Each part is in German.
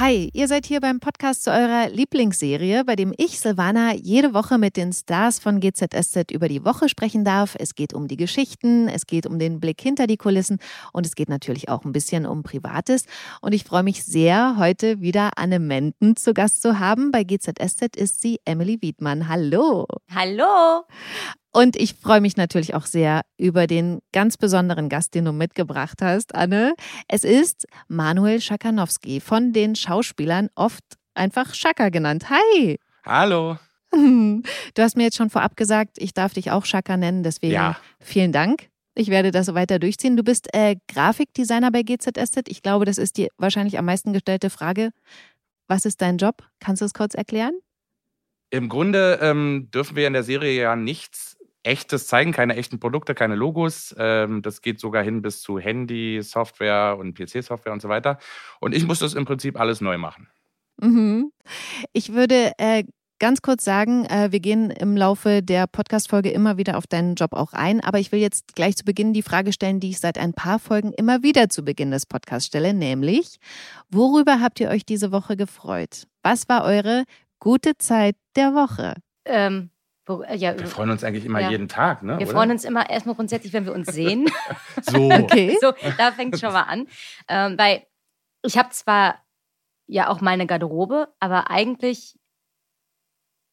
Hi, ihr seid hier beim Podcast zu eurer Lieblingsserie, bei dem ich, Silvana, jede Woche mit den Stars von GZSZ über die Woche sprechen darf. Es geht um die Geschichten, es geht um den Blick hinter die Kulissen und es geht natürlich auch ein bisschen um Privates. Und ich freue mich sehr, heute wieder Anne Menden zu Gast zu haben. Bei GZSZ ist sie Emily Wiedmann. Hallo. Hallo. Und ich freue mich natürlich auch sehr über den ganz besonderen Gast, den du mitgebracht hast, Anne. Es ist Manuel Schakanowski, von den Schauspielern oft einfach Schaka genannt. Hi! Hallo. Du hast mir jetzt schon vorab gesagt, ich darf dich auch Schaka nennen, deswegen Ja. vielen Dank. Ich werde das weiter durchziehen. Du bist äh, Grafikdesigner bei GZSZ. Ich glaube, das ist die wahrscheinlich am meisten gestellte Frage. Was ist dein Job? Kannst du es kurz erklären? Im Grunde ähm, dürfen wir in der Serie ja nichts Echtes zeigen, keine echten Produkte, keine Logos. Ähm, das geht sogar hin bis zu Handy, Software und PC-Software und so weiter. Und ich muss das im Prinzip alles neu machen. Mhm. Ich würde äh, ganz kurz sagen, äh, wir gehen im Laufe der Podcast-Folge immer wieder auf deinen Job auch ein. Aber ich will jetzt gleich zu Beginn die Frage stellen, die ich seit ein paar Folgen immer wieder zu Beginn des Podcasts stelle, nämlich, worüber habt ihr euch diese Woche gefreut? Was war eure gute Zeit der Woche? Ähm, äh, ja, Wir freuen uns eigentlich immer Ja. jeden Tag, ne? wir oder? freuen uns immer erstmal grundsätzlich, wenn wir uns sehen. So. Okay. so, da fängt es schon mal an. Ähm, weil ich habe zwar ja auch meine Garderobe, aber eigentlich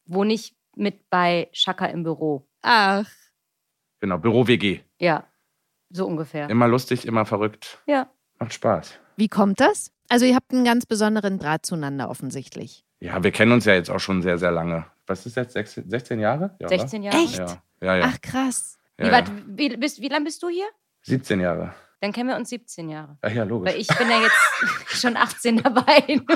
wohne ich mit bei Shaka im Büro. Ach, Genau, Büro-WG. Ja, so ungefähr. Immer lustig, immer verrückt. Ja. Macht Spaß. wie kommt das? Also ihr habt einen ganz besonderen Draht zueinander offensichtlich. Ja, wir kennen uns ja jetzt auch schon sehr, sehr lange. Was ist jetzt? 16, 16 Jahre? Ja, 16 Jahre. Echt? Ja, ja. ja. Ach krass. Wie, ja. wie, bist, wie lange bist du hier? 17 Jahre. Dann kennen wir uns 17 Jahre. Ach ja, logisch. Weil ich bin ja jetzt schon 18 dabei.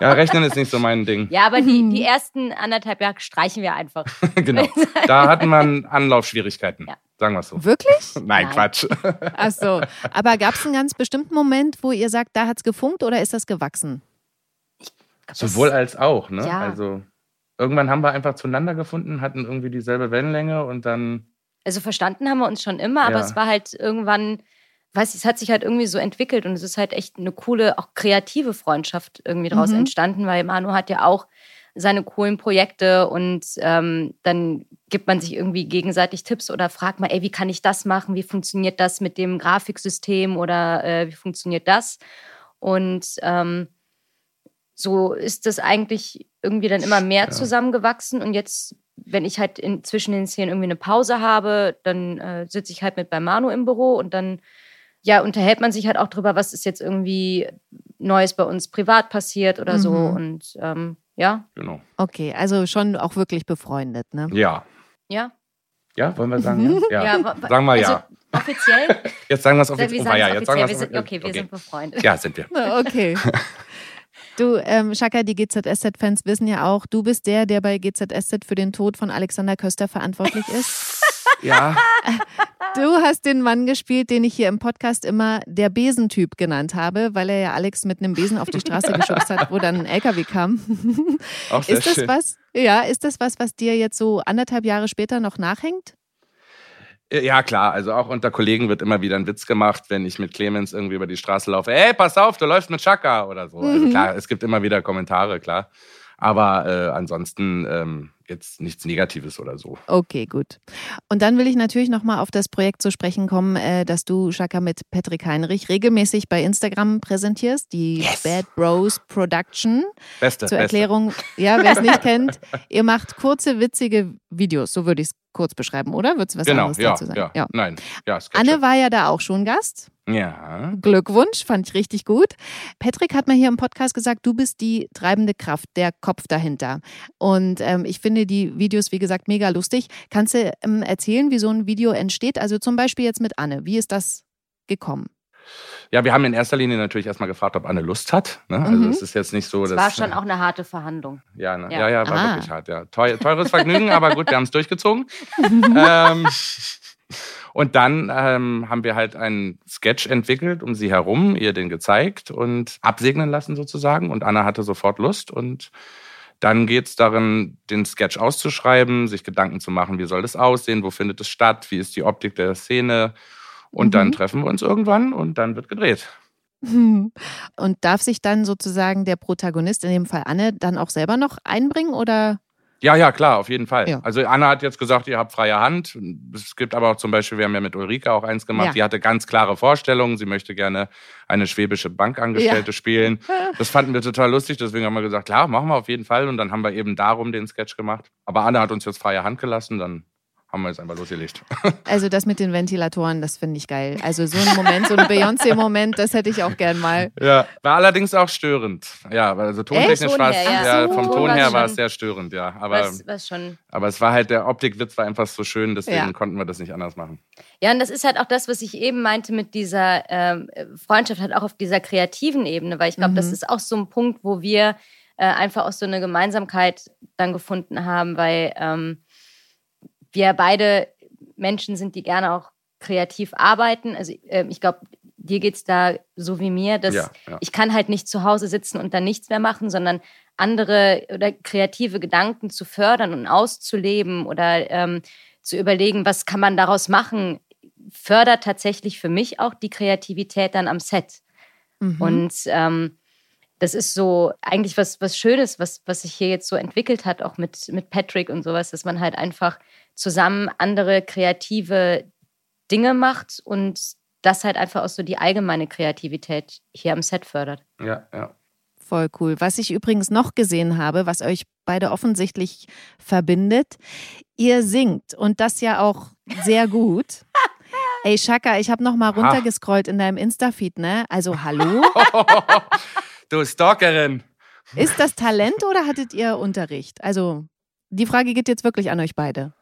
Ja, Rechnen ist nicht so mein Ding. ja, aber die, die ersten anderthalb Jahre streichen wir einfach. genau. Da hatten wir Anlaufschwierigkeiten. Ja. Sagen wir es so. Wirklich? Nein, Nein. Quatsch. Ach so. Aber gab es einen ganz bestimmten Moment, wo ihr sagt, da hat's gefunkt oder ist das gewachsen? Sowohl als auch, ne? Ja. Also irgendwann haben wir einfach zueinander gefunden, hatten irgendwie dieselbe Wellenlänge und dann. Also verstanden haben wir uns schon immer, aber Ja. es war halt irgendwann, weiß ich, es hat sich halt irgendwie so entwickelt und es ist halt echt eine coole, auch kreative Freundschaft irgendwie daraus Mhm. entstanden, weil Manu hat ja auch seine coolen Projekte und ähm, dann gibt man sich irgendwie gegenseitig Tipps oder fragt mal, ey, wie kann ich das machen? Wie funktioniert das mit dem Grafiksystem oder äh, wie funktioniert das? Und ähm, so ist das eigentlich irgendwie dann immer mehr Ja. zusammengewachsen und jetzt wenn ich halt in, zwischen den Szenen irgendwie eine Pause habe, dann äh, sitze ich halt mit bei Manu im Büro und dann ja, unterhält man sich halt auch drüber, was ist jetzt irgendwie Neues bei uns privat passiert oder so. Mhm. Und ähm, ja, Genau. Okay, also schon auch wirklich befreundet, ne? Ja. ja. Ja, wollen wir sagen? Ja. ja. ja wa- Sagen wir ja. Also, offiziell? Jetzt sagen wir es wir offiziell. sagen Oh, ja, jetzt sagen offiziell. wir Wir es sind, okay, wir sind befreundet. Ja, sind wir. Okay. Du, ähm, Shaka, die GZSZ-Fans wissen ja auch, du bist der, der bei GZSZ für den Tod von Alexander Köster verantwortlich ist. Ja. Du hast den Mann gespielt, den ich hier im Podcast immer der Besentyp genannt habe, weil er ja Alex mit einem Besen auf die Straße geschubst hat, wo dann ein LKW kam. Auch sehr Ist das schön. was? Ja, ist das was, was dir jetzt so anderthalb Jahre später noch nachhängt? Ja, klar. Also auch unter Kollegen wird immer wieder ein Witz gemacht, wenn ich mit Clemens irgendwie über die Straße laufe. Ey, pass auf, du läufst mit Chaka oder so. Also Mhm. klar, es gibt immer wieder Kommentare, klar. Aber äh, ansonsten ähm, jetzt nichts Negatives oder so. Okay, gut. Und dann will ich natürlich nochmal auf das Projekt zu sprechen kommen, äh, dass du, Shaka, mit Patrick Heinrich regelmäßig bei Instagram präsentierst, die Yes. Bad Bros Production. Beste. Zur beste. Erklärung, ja, wer es nicht kennt, ihr macht kurze, witzige Videos, so würde ich es kurz beschreiben, oder? Würdest du was Genau, anderes ja, dazu sagen? ja, Nein, ja. Anne war ja da auch schon Gast. Ja. Glückwunsch, fand ich richtig gut. Patrick hat mal hier im Podcast gesagt, du bist die treibende Kraft, der Kopf dahinter. Und ähm, ich finde die Videos, wie gesagt, mega lustig. Kannst du ähm, erzählen, wie so ein Video entsteht? Also zum Beispiel jetzt mit Anne. Wie ist das gekommen? Ja, wir haben in erster Linie natürlich erstmal gefragt, ob Anne Lust hat. Ne? Also Mhm. es ist jetzt nicht so, Das dass. war schon auch eine harte Verhandlung. Ja, ne? Ja. ja. ja, war Ah. wirklich hart, ja. Teu teures Vergnügen, aber gut, wir haben es durchgezogen. ähm, und dann ähm, haben wir halt einen Sketch entwickelt um sie herum, ihr den gezeigt und absegnen lassen sozusagen. Und Anna hatte sofort Lust und Dann geht es darin, den Sketch auszuschreiben, sich Gedanken zu machen, wie soll das aussehen, wo findet es statt, wie ist die Optik der Szene. Und mhm. dann treffen wir uns irgendwann und dann wird gedreht. Und darf sich dann sozusagen der Protagonist, in dem Fall Anne, dann auch selber noch einbringen oder? Ja, ja, klar, auf jeden Fall. Ja. Also Anna hat jetzt gesagt, ihr habt freie Hand. Es gibt aber auch zum Beispiel, wir haben ja mit Ulrike auch eins gemacht, ja. die hatte ganz klare Vorstellungen. Sie möchte gerne eine schwäbische Bankangestellte ja. spielen. Das fanden wir total lustig, deswegen haben wir gesagt, klar, machen wir auf jeden Fall. Und dann haben wir eben darum den Sketch gemacht. Aber Anna hat uns jetzt freie Hand gelassen, dann haben wir jetzt einfach losgelegt. Also das mit den Ventilatoren, das finde ich geil. Also so ein Moment, so ein Beyoncé-Moment, das hätte ich auch gern mal. Ja, war allerdings auch störend. Ja, also tontechnisch war es, ja. ja. vom so, Ton her war es sehr störend, ja. Aber, was, was schon. aber es war halt, der Optikwitz war einfach so schön, deswegen ja. konnten wir das nicht anders machen. Ja, und das ist halt auch das, was ich eben meinte mit dieser ähm, Freundschaft, halt auch auf dieser kreativen Ebene, weil ich glaube, mhm. das ist auch so ein Punkt, wo wir äh, einfach auch so eine Gemeinsamkeit dann gefunden haben, weil ähm, wir beide Menschen sind, die gerne auch kreativ arbeiten. Also äh, ich glaube, dir geht es da so wie mir, dass ja, ja. ich kann halt nicht zu Hause sitzen und dann nichts mehr machen, sondern andere oder kreative Gedanken zu fördern und auszuleben oder ähm, zu überlegen, was kann man daraus machen, fördert tatsächlich für mich auch die Kreativität dann am Set. Mhm. Und ähm, das ist so eigentlich was, was Schönes, was, was sich hier jetzt so entwickelt hat, auch mit, mit Patrick und sowas, dass man halt einfach zusammen andere kreative Dinge macht und das halt einfach auch so die allgemeine Kreativität hier am Set fördert. Ja, ja. Voll cool. Was ich übrigens noch gesehen habe, was euch beide offensichtlich verbindet, ihr singt und das ja auch sehr gut. Ey, Shaka, ich habe noch mal runtergescrollt in deinem Insta-Feed, ne? Also, hallo? du Stalkerin. Ist das Talent oder hattet ihr Unterricht? Also, die Frage geht jetzt wirklich an euch beide.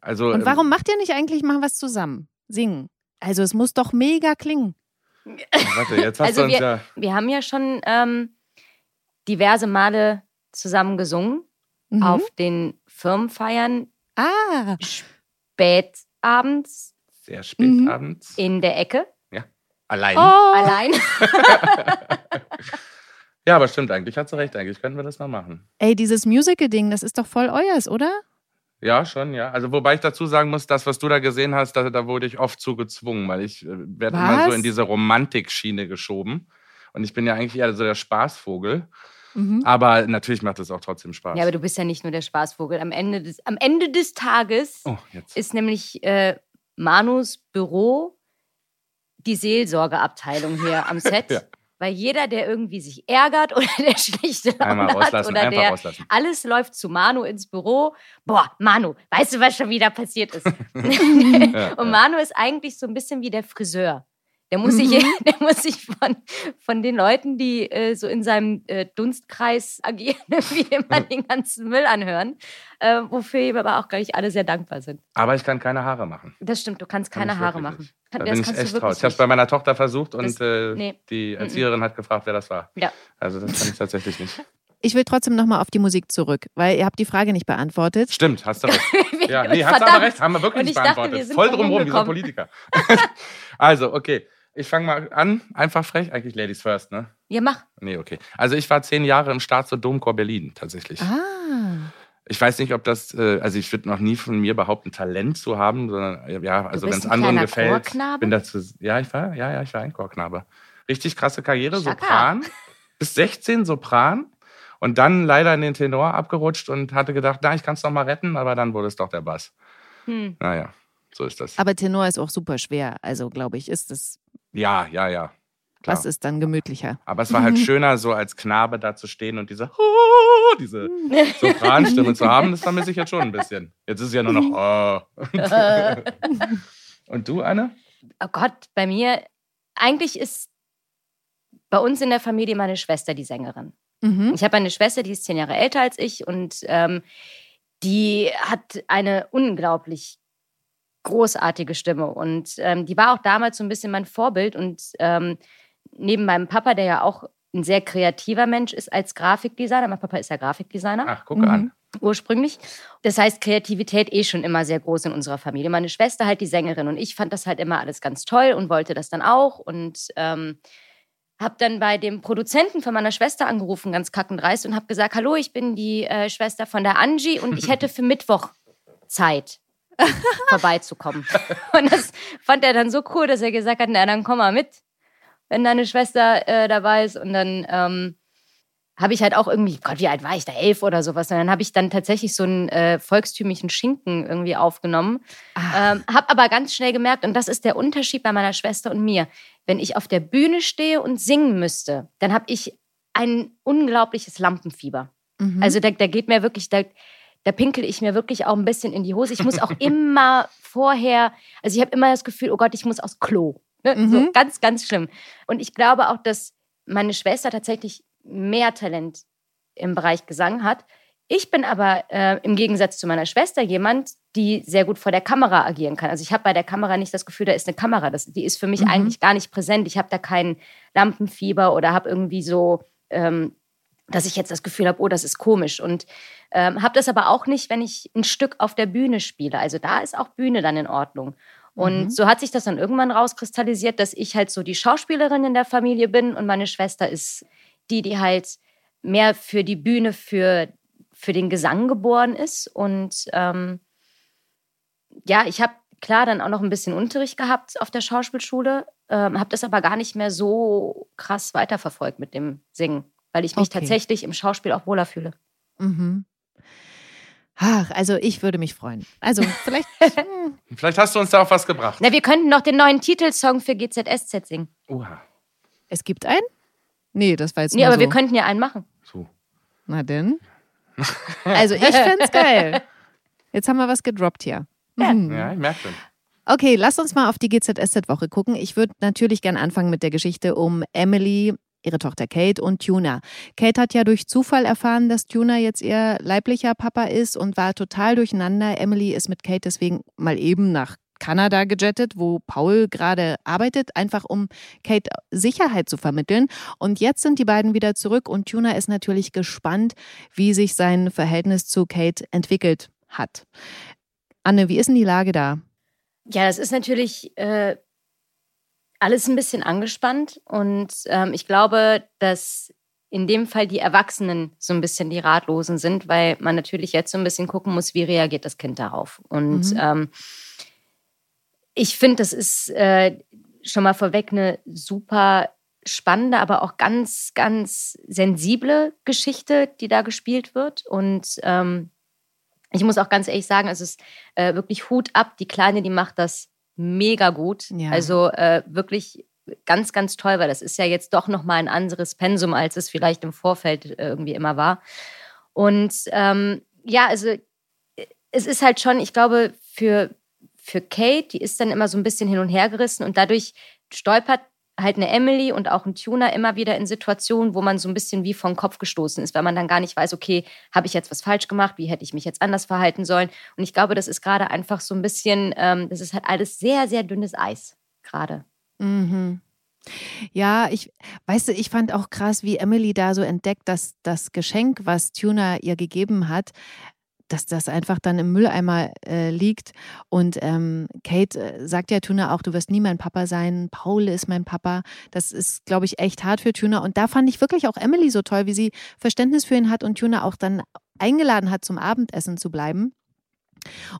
Also, Und warum ähm, macht ihr nicht eigentlich mal was zusammen? Singen. Also es muss doch mega klingen. Warte, jetzt hast also du uns wir, ja. Wir haben ja schon ähm, diverse Male zusammen gesungen mhm. auf den Firmenfeiern. Ah. Spätabends. Sehr spätabends. Mhm. In der Ecke. Ja. Allein. Oh. Allein. ja, aber stimmt, eigentlich hat sie recht. Eigentlich könnten wir das mal machen. Ey, dieses Musical-Ding, das ist doch voll euers, oder? Ja, schon, ja. Also wobei ich dazu sagen muss, das, was du da gesehen hast, da, da wurde ich oft zu gezwungen, weil ich äh, werde immer so in diese Romantikschiene geschoben. Und ich bin ja eigentlich eher so der Spaßvogel. Mhm. Aber natürlich macht es auch trotzdem Spaß. Ja, aber du bist ja nicht nur der Spaßvogel. Am Ende des, am Ende des Tages oh, ist nämlich äh, Manus Büro die Seelsorgeabteilung hier am Set. ja. Weil jeder, der irgendwie sich ärgert oder der schlechte Laune hat oder der rauslassen. alles läuft zu Manu ins Büro. Boah, Manu, weißt du, was schon wieder passiert ist? ja, und Manu ist eigentlich so ein bisschen wie der Friseur. Der muss sich, mhm. der muss sich von, von den Leuten, die äh, so in seinem äh, Dunstkreis agieren, wie immer den ganzen Müll anhören, äh, wofür ihm aber auch, glaube ich, alle sehr dankbar sind. Aber ich kann keine Haare machen. Das stimmt, du kannst keine Haare machen. Kann, da bin ich echt raus. Ich habe es bei meiner Tochter versucht und das, äh, nee. die Erzieherin hat gefragt, wer das war. Ja. Also das kann ich tatsächlich nicht. Ich will trotzdem nochmal auf die Musik zurück, weil ihr habt die Frage nicht beantwortet. Stimmt, hast du recht. ja, nee, hast du aber recht, haben wir wirklich nicht beantwortet. Dachte, Voll drumherum, dieser Politiker. also, okay. Ich fange mal an, einfach frech, eigentlich Ladies First, ne? Ja, mach. Nee, okay. Also ich war zehn Jahre im Staats- und Domchor Berlin tatsächlich. Ah. Ich weiß nicht, ob das, äh, also ich würde noch nie von mir behaupten, Talent zu haben, sondern äh, ja, also wenn es anderen gefällt, Chorknabe? bin dazu. Ja, ich war, ja, ja, ich war ein Chorknabe. Richtig krasse Karriere, Schaka. Sopran. Bis 16 Sopran. Und dann leider in den Tenor abgerutscht und hatte gedacht, na, ich kann es noch mal retten, aber dann wurde es doch der Bass. Hm. Naja, so ist das. Aber Tenor ist auch super schwer. Also, glaube ich, ist es ja, ja, ja. Klar. Was ist dann gemütlicher? Aber es war halt schöner, so als Knabe da zu stehen und diese, diese Sopranstimme zu haben. Das vermisse ich jetzt schon ein bisschen. Jetzt ist es ja nur noch. Oh. und du, Anne? Oh Gott, bei mir, eigentlich ist bei uns in der Familie meine Schwester die Sängerin. Mhm. Ich habe eine Schwester, die ist zehn Jahre älter als ich und ähm, die hat eine unglaublich großartige Stimme. Und ähm, die war auch damals so ein bisschen mein Vorbild. Und ähm, neben meinem Papa, der ja auch ein sehr kreativer Mensch ist als Grafikdesigner, mein Papa ist ja Grafikdesigner. Ach, gucke mhm. an. Ursprünglich. Das heißt, Kreativität eh schon immer sehr groß in unserer Familie. Meine Schwester halt die Sängerin und ich fand das halt immer alles ganz toll und wollte das dann auch und ähm, habe dann bei dem Produzenten von meiner Schwester angerufen, ganz kackendreist, und habe gesagt, hallo, ich bin die äh, Schwester von der Angie und ich hätte für Mittwoch Zeit, vorbeizukommen. Und das fand er dann so cool, dass er gesagt hat, na, dann komm mal mit, wenn deine Schwester äh, dabei ist. Und dann ähm, habe ich halt auch irgendwie, Gott, wie alt war ich da? Elf oder sowas. Und dann habe ich dann tatsächlich so einen äh, volkstümlichen Schinken irgendwie aufgenommen. Ähm, habe aber ganz schnell gemerkt, und das ist der Unterschied bei meiner Schwester und mir, wenn ich auf der Bühne stehe und singen müsste, dann habe ich ein unglaubliches Lampenfieber. Mhm. Also da, da geht mir wirklich, da, da pinkel ich mir wirklich auch ein bisschen in die Hose. Ich muss auch immer vorher, also ich habe immer das Gefühl, oh Gott, ich muss aufs Klo. Ne? So Mhm. ganz, ganz schlimm. Und ich glaube auch, dass meine Schwester tatsächlich mehr Talent im Bereich Gesang hat. Ich bin aber äh, im Gegensatz zu meiner Schwester jemand, die sehr gut vor der Kamera agieren kann. Also ich habe bei der Kamera nicht das Gefühl, da ist eine Kamera. Das, die ist für mich Mhm. eigentlich gar nicht präsent. Ich habe da kein Lampenfieber oder habe irgendwie so, ähm, dass ich jetzt das Gefühl habe, oh, das ist komisch. Und ähm, habe das aber auch nicht, wenn ich ein Stück auf der Bühne spiele. Also da ist auch Bühne dann in Ordnung. Und Mhm. so hat sich das dann irgendwann rauskristallisiert, dass ich halt so die Schauspielerin in der Familie bin und meine Schwester ist die, die halt mehr für die Bühne, für, für den Gesang geboren ist. Und ähm, ja, ich habe klar dann auch noch ein bisschen Unterricht gehabt auf der Schauspielschule, ähm, habe das aber gar nicht mehr so krass weiterverfolgt mit dem Singen, weil ich mich Okay. tatsächlich im Schauspiel auch wohler fühle. Mhm. Ach, also ich würde mich freuen. Also vielleicht. Vielleicht hast du uns da auch was gebracht. Na, wir könnten noch den neuen Titelsong für GZSZ singen. Oha. es gibt einen? Nee, das war jetzt Nee, nur aber so. wir könnten ja einen machen. So. Na denn. Also ich fände geil. Jetzt haben wir was gedroppt hier. Mhm. Ja, ich merke schon. Okay, lass uns mal auf die GZSZ-Woche gucken. Ich würde natürlich gern anfangen mit der Geschichte um Emily, ihre Tochter Kate und Tuna. Kate hat ja durch Zufall erfahren, dass Tuna jetzt ihr leiblicher Papa ist und war total durcheinander. Emily ist mit Kate deswegen mal eben nach Kanada gejettet, wo Paul gerade arbeitet, einfach um Kate Sicherheit zu vermitteln. Und jetzt sind die beiden wieder zurück und Tuna ist natürlich gespannt, wie sich sein Verhältnis zu Kate entwickelt hat. Anne, wie ist denn die Lage da? Ja, das ist natürlich äh, alles ein bisschen angespannt und ähm, ich glaube, dass in dem Fall die Erwachsenen so ein bisschen die Ratlosen sind, weil man natürlich jetzt so ein bisschen gucken muss, wie reagiert das Kind darauf. Und Mhm. ähm, ich finde, das ist äh, schon mal vorweg eine super spannende, aber auch ganz, ganz sensible Geschichte, die da gespielt wird. Und ähm, ich muss auch ganz ehrlich sagen, es ist äh, wirklich Hut ab. Die Kleine, die macht das mega gut. Ja. Also äh, wirklich ganz, ganz toll, weil das ist ja jetzt doch nochmal ein anderes Pensum, als es vielleicht im Vorfeld äh, irgendwie immer war. Und ähm, ja, also äh, es ist halt schon, ich glaube, für, für Kate, die ist dann immer so ein bisschen hin und her gerissen und dadurch stolpert halt eine Emily und auch ein Tuner immer wieder in Situationen, wo man so ein bisschen wie vom Kopf gestoßen ist, weil man dann gar nicht weiß, okay, habe ich jetzt was falsch gemacht, wie hätte ich mich jetzt anders verhalten sollen? Und ich glaube, das ist gerade einfach so ein bisschen, ähm, das ist halt alles sehr, sehr dünnes Eis gerade. Mhm. Ja, ich, weißt du, ich fand auch krass, wie Emily da so entdeckt, dass das Geschenk, was Tuna ihr gegeben hat, dass das einfach dann im Mülleimer äh, liegt. Und ähm, Kate äh, sagt ja Tuna auch, du wirst nie mein Papa sein, Paul ist mein Papa. Das ist, glaube ich, echt hart für Tuna. Und da fand ich wirklich auch Emily so toll, wie sie Verständnis für ihn hat und Tuna auch dann eingeladen hat, zum Abendessen zu bleiben.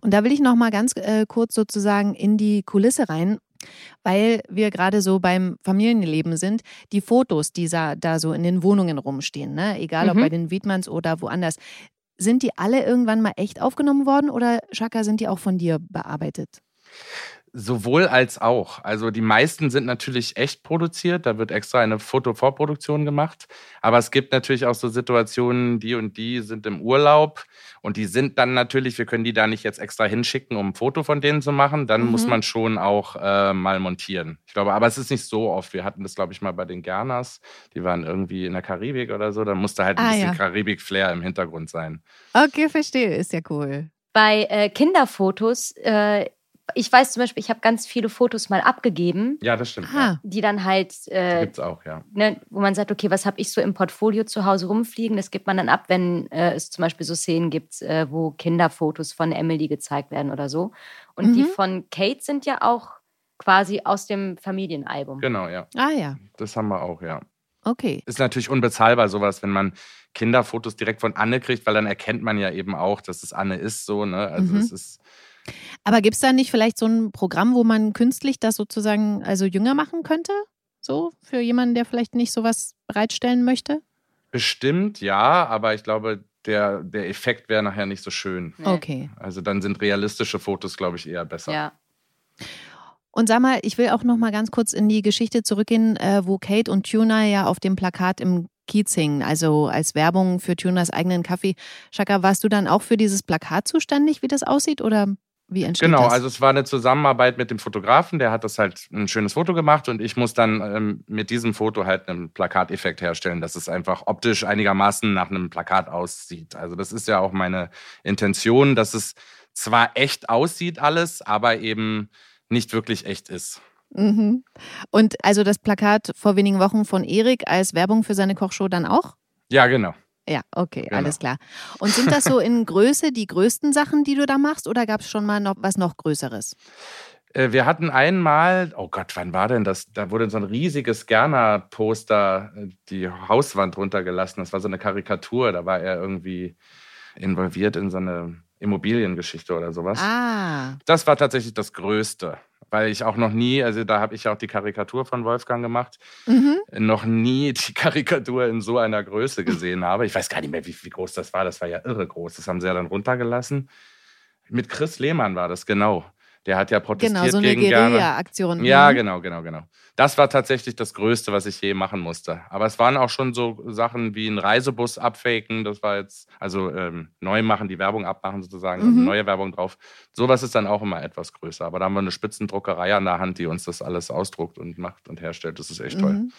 Und da will ich noch mal ganz äh, kurz sozusagen in die Kulisse rein, weil wir gerade so beim Familienleben sind. Die Fotos, die da, da so in den Wohnungen rumstehen, ne? egal ob Mhm. bei den Wiedmanns oder woanders, sind die alle irgendwann mal echt aufgenommen worden oder Shaka, sind die auch von dir bearbeitet? Sowohl als auch. Also die meisten sind natürlich echt produziert. Da wird extra eine Fotovorproduktion gemacht. Aber es gibt natürlich auch so Situationen, die und die sind im Urlaub. Und die sind dann natürlich, wir können die da nicht jetzt extra hinschicken, um ein Foto von denen zu machen. Dann muss Mhm. man schon auch äh, mal montieren. Ich glaube, aber es ist nicht so oft. Wir hatten das, glaube ich, mal bei den Gernas. Die waren irgendwie in der Karibik oder so. Da musste halt ein Ah, bisschen ja. Karibik-Flair im Hintergrund sein. Okay, verstehe, ist ja cool. Bei äh, Kinderfotos, äh, ich weiß zum Beispiel, ich habe ganz viele Fotos mal abgegeben, Ja, das stimmt. Ah, Ja. die dann halt äh, Gibt's auch, ja. ne, wo man sagt, okay, was habe ich so im Portfolio zu Hause rumfliegen? Das gibt man dann ab, wenn äh, es zum Beispiel so Szenen gibt, äh, wo Kinderfotos von Emily gezeigt werden oder so. Und die Mhm. von Kate sind ja auch quasi aus dem Familienalbum. Genau, ja. ah ja. Das haben wir auch, ja. Okay. Ist natürlich unbezahlbar sowas, wenn man Kinderfotos direkt von Anne kriegt, weil dann erkennt man ja eben auch, dass es Anne ist so, ne? Also Mhm. es ist Aber gibt es da nicht vielleicht so ein Programm, wo man künstlich das sozusagen also jünger machen könnte? So für jemanden, der vielleicht nicht sowas bereitstellen möchte? bestimmt, ja, aber ich glaube, der, der Effekt wäre nachher nicht so schön. Nee. Okay. Also dann sind realistische Fotos, glaube ich, eher besser. Ja. Und sag mal, ich will auch noch mal ganz kurz in die Geschichte zurückgehen, äh, wo Kate und Tuna ja auf dem Plakat im Kiez hingen, also als Werbung für Tunas eigenen Kaffee. Shaka, warst du dann auch für dieses Plakat zuständig, wie das aussieht oder wie entsteht Genau, das? also es war eine Zusammenarbeit mit dem Fotografen, der hat das halt ein schönes Foto gemacht und ich muss dann ähm, mit diesem Foto halt einen Plakateffekt herstellen, dass es einfach optisch einigermaßen nach einem Plakat aussieht. Also das ist ja auch meine Intention, dass es zwar echt aussieht alles, aber eben nicht wirklich echt ist. Mhm. Und also das Plakat vor wenigen Wochen von Erik als Werbung für seine Kochshow dann auch? Ja, genau. Ja, okay, Genau. alles klar. Und sind das so in Größe die größten Sachen, die du da machst, oder gab es schon mal noch was noch Größeres? Äh, Wir hatten einmal, oh Gott, wann war denn das? Da wurde so ein riesiges Gerner-Poster äh, die Hauswand runtergelassen. Das war so eine Karikatur. Da war er irgendwie involviert in so eine Immobiliengeschichte oder sowas. Ah, Das war tatsächlich das Größte, weil ich auch noch nie, also da habe ich ja auch die Karikatur von Wolfgang gemacht, mhm. noch nie die Karikatur in so einer Größe gesehen habe. Ich weiß gar nicht mehr, wie, wie groß das war. Das war ja irre groß. Das haben sie ja dann runtergelassen. Mit Chris Lehmann war das, genau. Der hat ja protestiert genau, so eine gegen. Guerilla-Aktion. Ja, Mhm. genau, genau, genau. Das war tatsächlich das Größte, was ich je machen musste. Aber es waren auch schon so Sachen wie ein Reisebus abfaken. Das war jetzt, also ähm, neu machen, die Werbung abmachen sozusagen, also Mhm. neue Werbung drauf. Sowas ist dann auch immer etwas größer. Aber da haben wir eine Spitzendruckerei an der Hand, die uns das alles ausdruckt und macht und herstellt. Das ist echt toll. Mhm.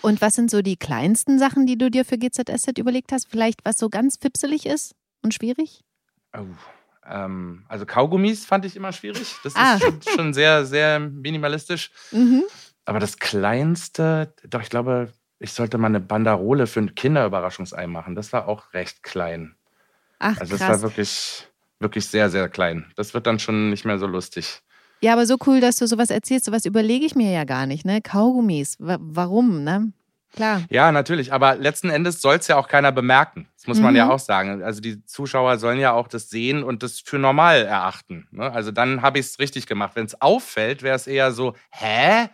Und was sind so die kleinsten Sachen, die du dir für GZSZ überlegt hast? Vielleicht was so ganz fipselig ist und schwierig? Oh, ähm, also Kaugummis fand ich immer schwierig. Das Ah. ist schon, schon sehr, sehr minimalistisch. Mhm. Aber das Kleinste, doch, ich glaube, ich sollte mal eine Banderole für ein Kinderüberraschungsei machen. Das war auch recht klein. Ach, Also es krass. war wirklich, wirklich sehr, sehr klein. Das wird dann schon nicht mehr so lustig. Ja, aber so cool, dass du sowas erzählst. Sowas überlege ich mir ja gar nicht, ne? Kaugummis. Wa- warum, ne? Klar. Ja, natürlich. Aber letzten Endes soll es ja auch keiner bemerken. Das muss man Mhm. ja auch sagen. Also die Zuschauer sollen ja auch das sehen und das für normal erachten. ne? Also dann habe ich es richtig gemacht. Wenn es auffällt, wäre es eher so, hä?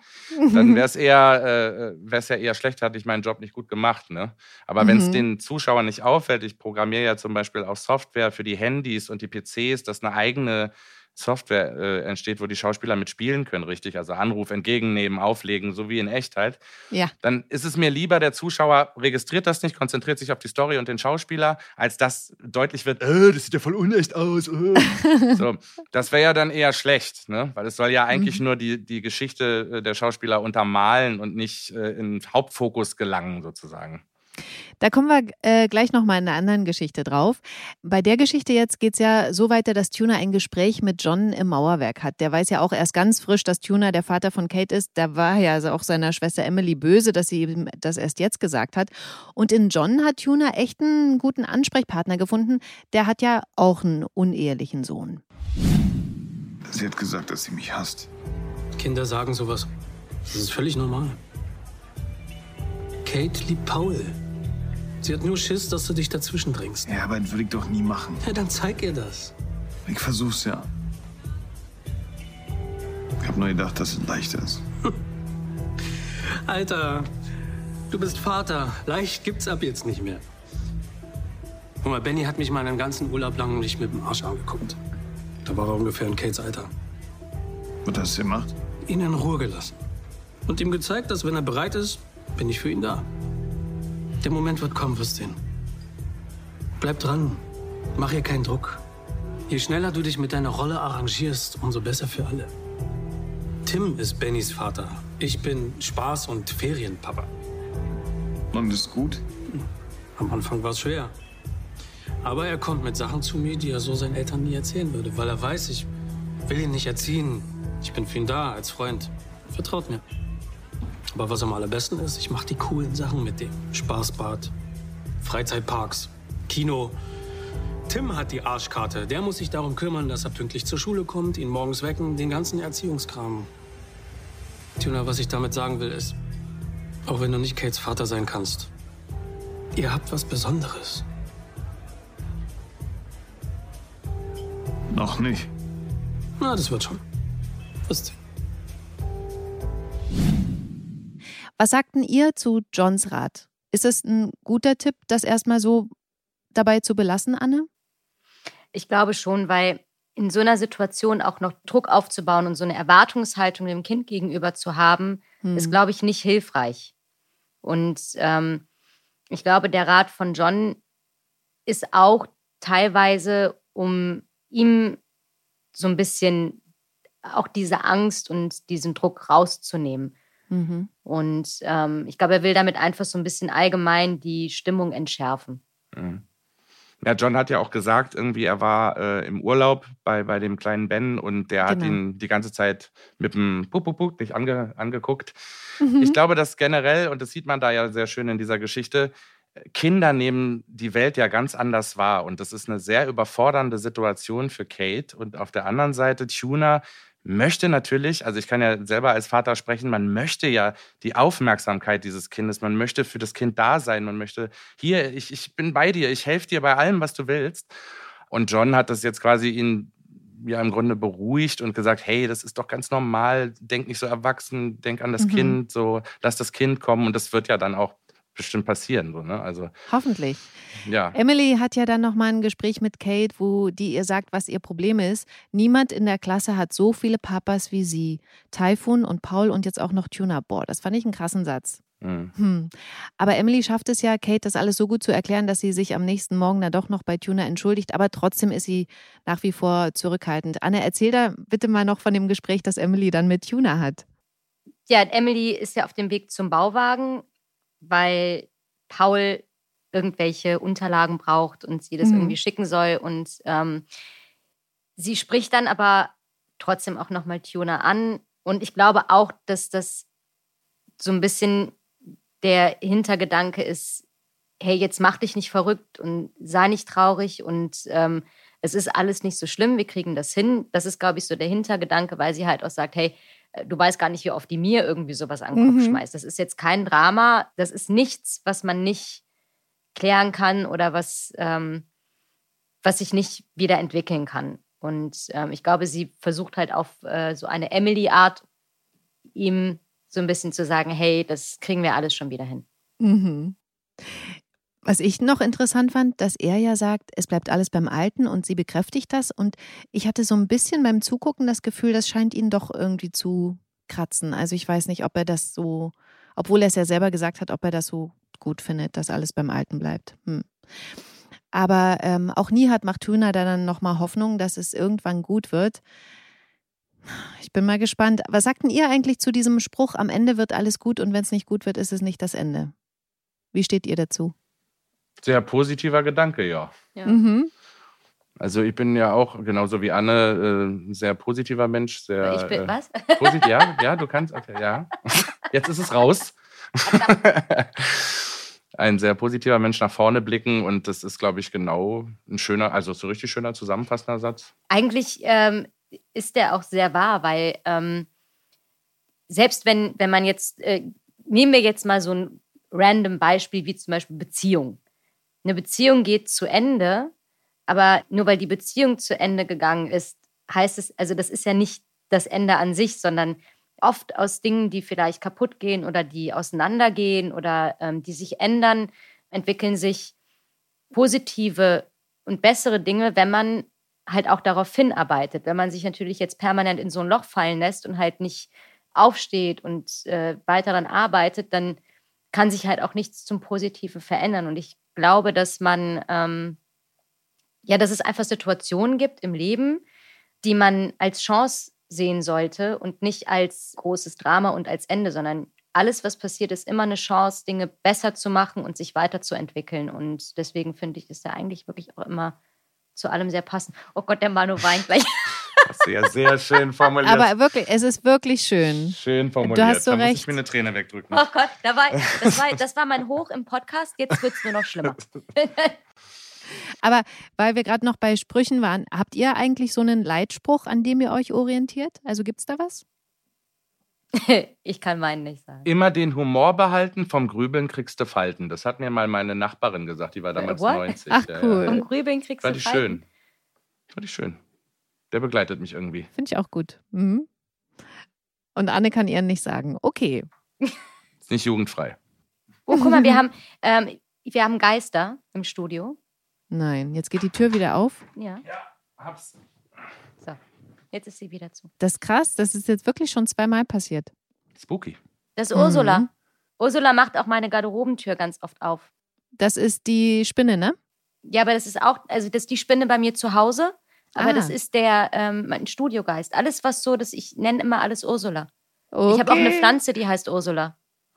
Dann wäre es eher, äh, wäre es ja eher schlecht, hatte ich meinen Job nicht gut gemacht. Ne? Aber wenn es Mhm. den Zuschauern nicht auffällt, ich programmiere ja zum Beispiel auch Software für die Handys und die PCs, dass eine eigene Software äh, entsteht, wo die Schauspieler mitspielen können, richtig? Also Anruf entgegennehmen, auflegen, so wie in Echtheit Ja. dann ist es mir lieber, der Zuschauer registriert das nicht, konzentriert sich auf die Story und den Schauspieler, als dass deutlich wird, äh, das sieht ja voll unecht aus. Äh. so, das wäre ja dann eher schlecht, ne? weil es soll ja eigentlich nur die, die Geschichte äh, der Schauspieler untermalen und nicht äh, in den Hauptfokus gelangen, sozusagen. Da kommen wir äh, gleich nochmal in einer anderen Geschichte drauf. Bei der Geschichte jetzt geht es ja so weiter, dass Tuna ein Gespräch mit John im Mauerwerk hat. Der weiß ja auch erst ganz frisch, dass Tuna der Vater von Kate ist. Da war ja also auch seiner Schwester Emily böse, dass sie ihm das erst jetzt gesagt hat. Und in John hat Tuna echt einen guten Ansprechpartner gefunden. Der hat ja auch einen unehelichen Sohn. Sie hat gesagt, dass sie mich hasst. Kinder sagen sowas. Das ist völlig normal. Kate liebt Paul. Sie hat nur Schiss, dass du dich dazwischen drängst. Ja, aber das würde ich doch nie machen. Ja, dann zeig ihr das. Ich versuch's ja. Ich hab nur gedacht, dass es leicht ist. Alter, du bist Vater. Leicht gibt's ab jetzt nicht mehr. Guck mal, Benny hat mich mal einen ganzen Urlaub lang nicht mit dem Arsch angeguckt. Da war er ungefähr in Kates Alter. Was hast du gemacht? Ihn in Ruhe gelassen. Und ihm gezeigt, dass wenn er bereit ist, bin ich für ihn da. Der Moment wird kommen, wirst sehen. Bleib dran. Mach ihr keinen Druck. Je schneller du dich mit deiner Rolle arrangierst, umso besser für alle. Tim ist Bennys Vater. Ich bin Spaß- und Ferienpapa. Und ist gut? Am Anfang war es schwer. Aber er kommt mit Sachen zu mir, die er so seinen Eltern nie erzählen würde, weil er weiß, ich will ihn nicht erziehen. Ich bin für ihn da, als Freund. Vertraut mir. Aber was am allerbesten ist, ich mache die coolen Sachen mit dem. Spaßbad, Freizeitparks, Kino. Tim hat die Arschkarte. Der muss sich darum kümmern, dass er pünktlich zur Schule kommt, ihn morgens wecken, den ganzen Erziehungskram. Tuna, was ich damit sagen will, ist, Auch wenn du nicht Kates Vater sein kannst. Ihr habt was Besonderes. Noch nicht. Na, das wird schon. Wirst sehen. Was sagten ihr zu Johns Rat? Ist es ein guter Tipp, das erstmal so dabei zu belassen, Anne? Ich glaube schon, weil in so einer Situation auch noch Druck aufzubauen und so eine Erwartungshaltung dem Kind gegenüber zu haben, Hm. ist, glaube ich, nicht hilfreich. Und ähm, ich glaube, der Rat von John ist auch teilweise, um ihm so ein bisschen auch diese Angst und diesen Druck rauszunehmen. Mhm. Und ähm, ich glaube, er will damit einfach so ein bisschen allgemein die Stimmung entschärfen. Mhm. Ja, John hat ja auch gesagt, irgendwie, er war äh, im Urlaub bei, bei dem kleinen Ben und der hat Genau. ihn die ganze Zeit mit dem Pup, Pup, Pup nicht ange, angeguckt. Mhm. Ich glaube, dass generell, und das sieht man da ja sehr schön in dieser Geschichte, Kinder nehmen die Welt ja ganz anders wahr. Und das ist eine sehr überfordernde Situation für Kate. Und auf der anderen Seite, Tuna möchte natürlich, also ich kann ja selber als Vater sprechen, man möchte ja die Aufmerksamkeit dieses Kindes, man möchte für das Kind da sein, man möchte, hier, ich, ich bin bei dir, ich helfe dir bei allem, was du willst. Und John hat das jetzt quasi ihn ja im Grunde beruhigt und gesagt, hey, das ist doch ganz normal, denk nicht so erwachsen, denk an das Mhm. Kind, so lass das Kind kommen und das wird ja dann auch bestimmt passieren, so, ne? Also Hoffentlich. ja. Emily hat ja dann nochmal ein Gespräch mit Kate, wo die ihr sagt, was ihr Problem ist. Niemand in der Klasse hat so viele Papas wie sie. Typhoon und Paul und jetzt auch noch Tuna. Boah, das fand ich einen krassen Satz. Mhm. Hm. Aber Emily schafft es ja, Kate das alles so gut zu erklären, dass sie sich am nächsten Morgen dann doch noch bei Tuna entschuldigt. Aber trotzdem ist sie nach wie vor zurückhaltend. Anne, erzähl da bitte mal noch von dem Gespräch, das Emily dann mit Tuna hat. Ja, Emily ist ja auf dem Weg zum Bauwagen, weil Paul irgendwelche Unterlagen braucht und sie das Mhm. irgendwie schicken soll. Und ähm, sie spricht dann aber trotzdem auch nochmal Tuna an. Und ich glaube auch, dass das so ein bisschen der Hintergedanke ist, hey, jetzt mach dich nicht verrückt und sei nicht traurig und ähm, es ist alles nicht so schlimm, wir kriegen das hin. Das ist, glaube ich, so der Hintergedanke, weil sie halt auch sagt, hey, du weißt gar nicht, wie oft die mir irgendwie sowas an den Kopf Mhm. schmeißt. Das ist jetzt kein Drama, das ist nichts, was man nicht klären kann oder was, ähm, was sich nicht wieder entwickeln kann. Und ähm, ich glaube, sie versucht halt auf äh, so eine Emily-Art, ihm so ein bisschen zu sagen, hey, das kriegen wir alles schon wieder hin. Mhm. Was ich noch interessant fand, dass er ja sagt, es bleibt alles beim Alten und sie bekräftigt das. Und ich hatte so ein bisschen beim Zugucken das Gefühl, das scheint ihn doch irgendwie zu kratzen. Also ich weiß nicht, ob er das so, obwohl er es ja selber gesagt hat, ob er das so gut findet, dass alles beim Alten bleibt. Hm. Aber ähm, auch Nihat macht Tuna dann nochmal Hoffnung, dass es irgendwann gut wird. Ich bin mal gespannt. Was sagten ihr eigentlich zu diesem Spruch, am Ende wird alles gut und wenn es nicht gut wird, ist es nicht das Ende? Wie steht ihr dazu? Sehr positiver Gedanke, ja. Ja. Mhm. Also ich bin ja auch, genauso wie Anne, äh, ein sehr positiver Mensch. Sehr, ich bin, äh, was? Posit ja, ja, du kannst, okay, ja. Jetzt ist es raus. ein sehr positiver Mensch nach vorne blicken und das ist, glaube ich, genau ein schöner, also so richtig schöner zusammenfassender Satz. Eigentlich ähm, ist der auch sehr wahr, weil ähm, selbst wenn, wenn man jetzt, äh, nehmen wir jetzt mal so ein random Beispiel wie zum Beispiel Beziehung. Eine Beziehung geht zu Ende, aber nur weil die Beziehung zu Ende gegangen ist, heißt es, also das ist ja nicht das Ende an sich, sondern oft aus Dingen, die vielleicht kaputt gehen oder die auseinandergehen oder ähm, die sich ändern, entwickeln sich positive und bessere Dinge, wenn man halt auch darauf hinarbeitet. Wenn man sich natürlich jetzt permanent in so ein Loch fallen lässt und halt nicht aufsteht und äh, weiter daran arbeitet, dann kann sich halt auch nichts zum Positiven verändern. Und ich glaube, dass man, ähm, ja, dass es einfach Situationen gibt im Leben, die man als Chance sehen sollte und nicht als großes Drama und als Ende, sondern alles, was passiert, ist immer eine Chance, Dinge besser zu machen und sich weiterzuentwickeln. Und deswegen finde ich, ist er eigentlich wirklich auch immer zu allem sehr passend. Oh Gott, der Manu weint gleich. Ja sehr schön formuliert. Aber wirklich, es ist wirklich schön. schön formuliert. Du hast so da muss recht. ich mir eine Träne wegdrücken. Oh Gott, da war, das, war, das war mein Hoch im Podcast. Jetzt wird es nur noch schlimmer. Aber weil wir gerade noch bei Sprüchen waren, habt ihr eigentlich so einen Leitspruch, an dem ihr euch orientiert? Also gibt es da was? ich kann meinen nicht sagen. Immer den Humor behalten, vom Grübeln kriegst du Falten. Das hat mir mal meine Nachbarin gesagt, die war damals what? 90. Ach, Ja, cool. Ja. Vom Grübeln kriegst Fand du ich Falten. schön. Fand ich schön. Der begleitet mich irgendwie. Finde ich auch gut. Mhm. Und Anne kann ihren nicht sagen. Okay. Ist nicht jugendfrei. Oh, guck mal, wir haben, ähm, wir haben Geister im Studio. Nein, jetzt geht die Tür wieder auf. Ja, Hab's. so. Jetzt ist sie wieder zu. Das ist krass, das ist jetzt wirklich schon zweimal passiert. Spooky. Das ist Ursula. Mhm. Ursula macht auch meine Garderobentür ganz oft auf. Das ist die Spinne, ne? Ja, aber das ist auch, also das ist die Spinne bei mir zu Hause. Aber Ah. das ist der ähm, mein Studiogeist. Alles, was so, das ich nenne immer alles Ursula. Okay. Ich habe auch eine Pflanze, die heißt Ursula.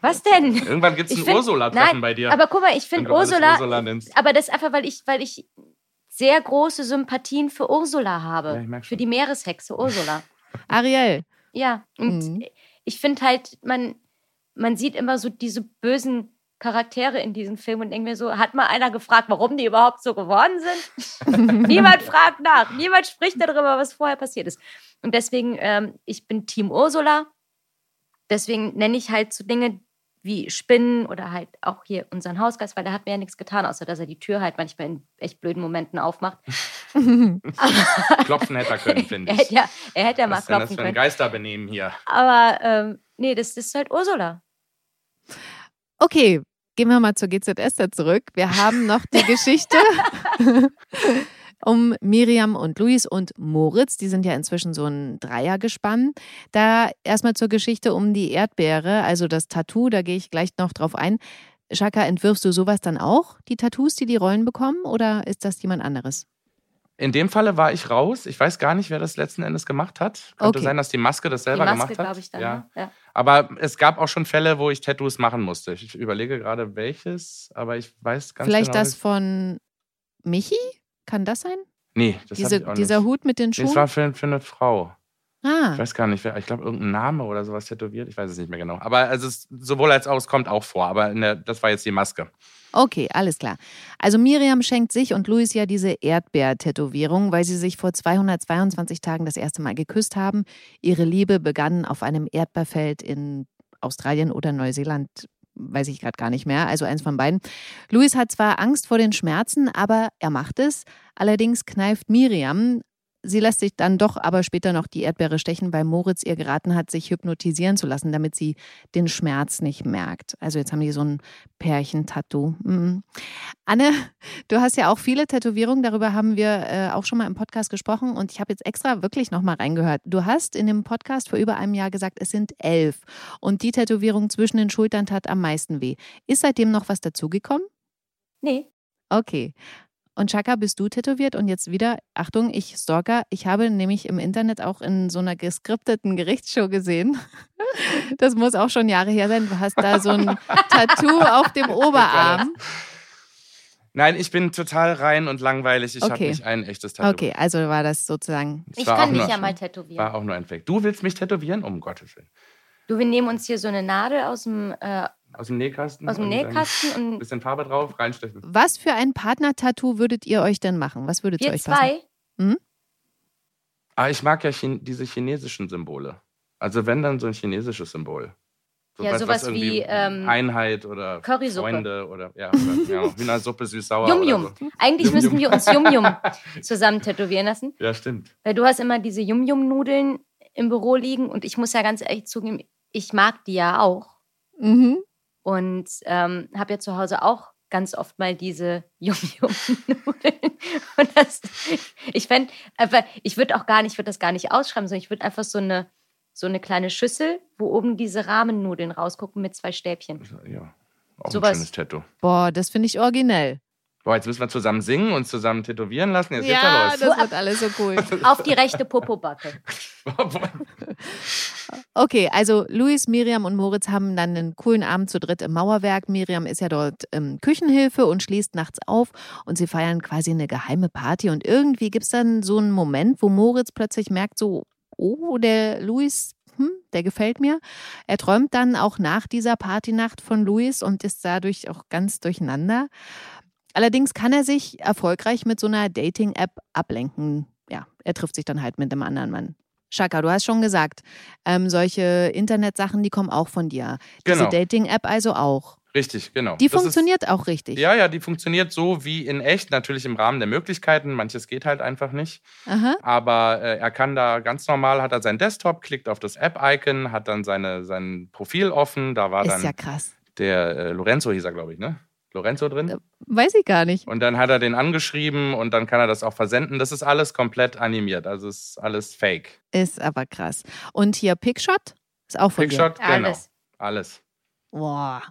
was denn? Irgendwann gibt es ein Ursula-Treffen bei dir. Aber guck mal, ich finde Ursula, Ursula aber das ist einfach, weil ich, weil ich sehr große Sympathien für Ursula habe. Ja, für die Meereshexe Ursula. Ariel. Ja, und Mhm. ich finde halt, man, man sieht immer so diese bösen Charaktere in diesem Film und denkt mir so, hat mal einer gefragt, warum die überhaupt so geworden sind? Niemand fragt nach, niemand spricht darüber, was vorher passiert ist. Und deswegen, ähm, ich bin Team Ursula. Deswegen nenne ich halt so Dinge wie Spinnen oder halt auch hier unseren Hausgeist, weil der hat mir ja nichts getan, außer dass er die Tür halt manchmal in echt blöden Momenten aufmacht. Klopfen hätte er können, finde Er ich. hätte ja, er hätte ja mal Was ist das klopfen für ein können. Geisterbenehmen hier? Aber ähm, nee, das, das ist halt Ursula. Okay, gehen wir mal zur GZS zurück. Wir haben noch die Geschichte um Miriam und Luis und Moritz. Die sind ja inzwischen so ein Dreiergespann. Da erstmal zur Geschichte um die Erdbeere, also das Tattoo, da gehe ich gleich noch drauf ein. Shaka, entwirfst du sowas dann auch, die Tattoos, die die Rollen bekommen, oder ist das jemand anderes? In dem Falle war ich raus. Ich weiß gar nicht, wer das letzten Endes gemacht hat. Könnte Okay. sein, dass die Maske das Die selber Maske, gemacht hat. ich, dann. ja. ne? Ja. Aber es gab auch schon Fälle, wo ich Tattoos machen musste. Ich überlege gerade welches, aber ich weiß ganz Vielleicht genau. das von Michi? Kann das sein? Nee, das Diese, ich auch dieser nicht. Hut mit den Schuhen? Es war für, für eine Frau. Ah, Ich weiß gar nicht, wer, ich glaube, irgendein Name oder sowas tätowiert. Ich weiß es nicht mehr genau. Aber also es, sowohl als auch, es kommt auch vor. Aber der, das war jetzt die Maske. Okay, alles klar. Also Miriam schenkt sich und Luis ja diese Erdbeer-Tätowierung, weil sie sich vor 222 Tagen das erste Mal geküsst haben. Ihre Liebe begann auf einem Erdbeerfeld in Australien oder Neuseeland, weiß ich gerade gar nicht mehr, also eins von beiden. Luis hat zwar Angst vor den Schmerzen, aber er macht es. Allerdings kneift Miriam. Sie lässt sich dann doch aber später noch die Erdbeere stechen, weil Moritz ihr geraten hat, sich hypnotisieren zu lassen, damit sie den Schmerz nicht merkt. Also jetzt haben die so ein Pärchen-Tattoo. Mhm. Anne, du hast ja auch viele Tätowierungen, darüber haben wir äh, auch schon mal im Podcast gesprochen und ich habe jetzt extra wirklich nochmal reingehört. Du hast in dem Podcast vor über einem Jahr gesagt, es sind elf und die Tätowierung zwischen den Schultern tat am meisten weh. Ist seitdem noch was dazugekommen? Nee. Okay. Und Chaka, bist du tätowiert? Und jetzt wieder, Achtung, ich Stalker, ich habe nämlich im Internet auch in so einer geskripteten Gerichtsshow gesehen. Das muss auch schon Jahre her sein. Du hast da so ein Tattoo auf dem Oberarm. Nein, ich bin total rein und langweilig. Ich habe Okay. nicht ein echtes Tattoo. Okay, also war das sozusagen. Es Ich war kann dich ja mal tätowieren. War auch nur ein Fake. Du willst mich tätowieren? Um Gottes Willen. Du, wir nehmen uns hier so eine Nadel aus dem, äh, Aus dem Nähkasten? aus dem und Nähkasten Ein und bisschen Farbe drauf, reinstechen. Was für ein Partner-Tattoo würdet ihr euch denn machen? Was würde zu wir euch passen? zwei. Ah, ich mag ja Chin diese chinesischen Symbole. Also wenn dann so ein chinesisches Symbol. Ja, sowas wie, ähm, Einheit oder Currysuppe. Freunde oder ja, oder, ja Hühnersuppe süß-sauer. Yum Yum. So. Eigentlich Yum müssen Yum. wir uns Yum Yum zusammen tätowieren lassen. Ja, stimmt. Weil du hast immer diese Yum Yum Nudeln im Büro liegen und ich muss ja ganz ehrlich zugeben, ich mag die ja auch. Mhm. Und ähm, habe ja zu Hause auch ganz oft mal diese Yum-Yum-Nudeln. Und das, ich fände, einfach, ich würde auch gar nicht, ich würde das gar nicht ausschreiben, sondern ich würde einfach so eine, so eine kleine Schüssel, wo oben diese Rahmennudeln rausgucken mit zwei Stäbchen. Ja. Auch Sowas. ein schönes Tattoo. Boah, das finde ich originell. Boah, jetzt müssen wir zusammen singen und zusammen tätowieren lassen. Jetzt ja, geht's ja das wird alles so cool. Auf die rechte Popobacke. los. Okay, also Luis, Miriam und Moritz haben dann einen coolen Abend zu dritt im Mauerwerk. Miriam ist ja dort ähm, Küchenhilfe und schließt nachts auf und sie feiern quasi eine geheime Party. Und irgendwie gibt es dann so einen Moment, wo Moritz plötzlich merkt, so, oh, der Luis, hm, der gefällt mir. Er träumt dann auch nach dieser Partynacht von Luis und ist dadurch auch ganz durcheinander. Allerdings kann er sich erfolgreich mit so einer Dating-App ablenken. Ja, er trifft sich dann halt mit einem anderen Mann. Shaka, du hast schon gesagt, ähm, solche Internetsachen, die kommen auch von dir. Diese Genau. Dating-App also auch. Richtig, genau. Die Das ist- funktioniert auch richtig. Ja, ja, die funktioniert so wie in echt, natürlich im Rahmen der Möglichkeiten. Manches geht halt einfach nicht. Aha. Aber äh, er kann da ganz normal, hat er seinen Desktop, klickt auf das App-Icon, hat dann seine, sein Profil offen. Da war Ist dann ja krass. der äh, Lorenzo, hieß er, glaube ich, ne? Lorenzo drin. Weiß ich gar nicht. Und dann hat er den angeschrieben und dann kann er das auch versenden. Das ist alles komplett animiert, also ist alles fake. Ist aber krass. Und hier Pickshot ist auch von Pickshot, genau. Alles. Alles. dir. Boah,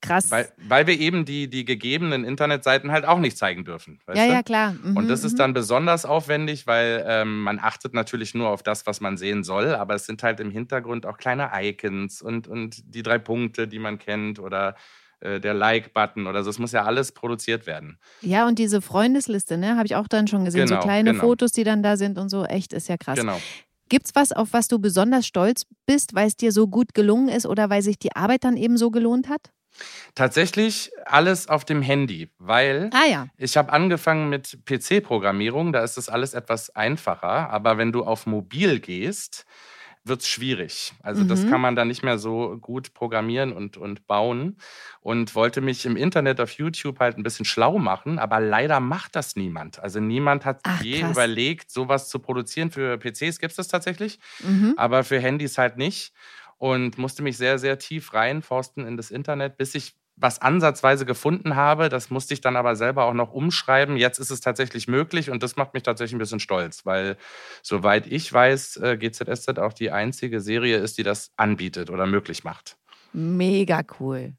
krass. Weil, weil wir eben die, die gegebenen Internetseiten halt auch nicht zeigen dürfen. Weißt ja, du? ja, klar. Mhm, Und das ist mhm. dann besonders aufwendig, weil ähm, man achtet natürlich nur auf das, was man sehen soll, aber es sind halt im Hintergrund auch kleine Icons und, und die drei Punkte, die man kennt oder äh, der Like-Button oder so. Es muss ja alles produziert werden. Ja, und diese Freundesliste, ne, habe ich auch dann schon gesehen. so Genau, kleine genau. Fotos, die dann da sind und so. Echt, ist ja krass. Genau. Gibt's was, auf was du besonders stolz bist, weil es dir so gut gelungen ist oder weil sich die Arbeit dann eben so gelohnt hat? Tatsächlich alles auf dem Handy, weil Ah ja. ich habe angefangen mit PC-Programmierung, da ist das alles etwas einfacher, aber wenn du auf mobil gehst, wird es schwierig. Also das Mhm. kann man dann nicht mehr so gut programmieren und, und bauen. Und wollte mich im Internet auf YouTube halt ein bisschen schlau machen, aber leider macht das niemand. Also niemand hat Ach, je krass. überlegt, sowas zu produzieren. Für PCs gibt es das tatsächlich, Mhm. aber für Handys halt nicht. Und musste mich sehr, sehr tief reinforsten in das Internet, bis ich was ansatzweise gefunden habe. Das musste ich dann aber selber auch noch umschreiben. Jetzt ist es tatsächlich möglich und das macht mich tatsächlich ein bisschen stolz, weil soweit ich weiß, äh, GZSZ auch die einzige Serie ist, die das anbietet oder möglich macht. Mega cool.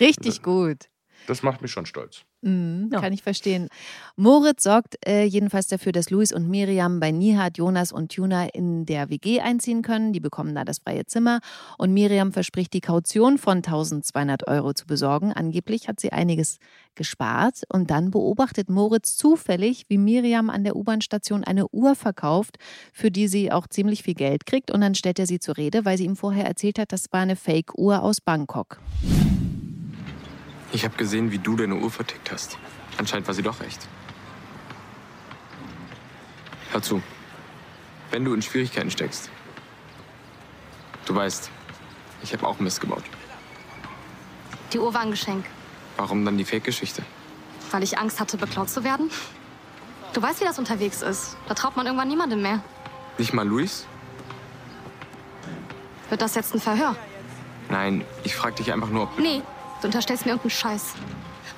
Richtig gut. Das macht mich schon stolz. Mhm, Ja. Kann ich verstehen. Moritz sorgt äh, jedenfalls dafür, dass Luis und Miriam bei Nihat, Jonas und Tuna in der WG einziehen können. Die bekommen da das freie Zimmer. Und Miriam verspricht, die Kaution von 1200 Euro zu besorgen. Angeblich hat sie einiges gespart. Und dann beobachtet Moritz zufällig, wie Miriam an der U-Bahn-Station eine Uhr verkauft, für die sie auch ziemlich viel Geld kriegt. Und dann stellt er sie zur Rede, weil sie ihm vorher erzählt hat, das war eine Fake-Uhr aus Bangkok. Ich habe gesehen, wie du deine Uhr vertickt hast. Anscheinend war sie doch echt. Hör zu. Wenn du in Schwierigkeiten steckst, du weißt, ich habe auch Mist gebaut. Die Uhr war ein Geschenk, Warum dann die Fake-Geschichte? weil ich Angst hatte, beklaut zu werden. Du weißt, wie das unterwegs ist. Da traut man irgendwann niemandem mehr. Nicht mal Luis? Wird das jetzt ein Verhör? Nein, ich frag dich einfach nur, ob. Nee, du unterstellst mir irgendeinen Scheiß.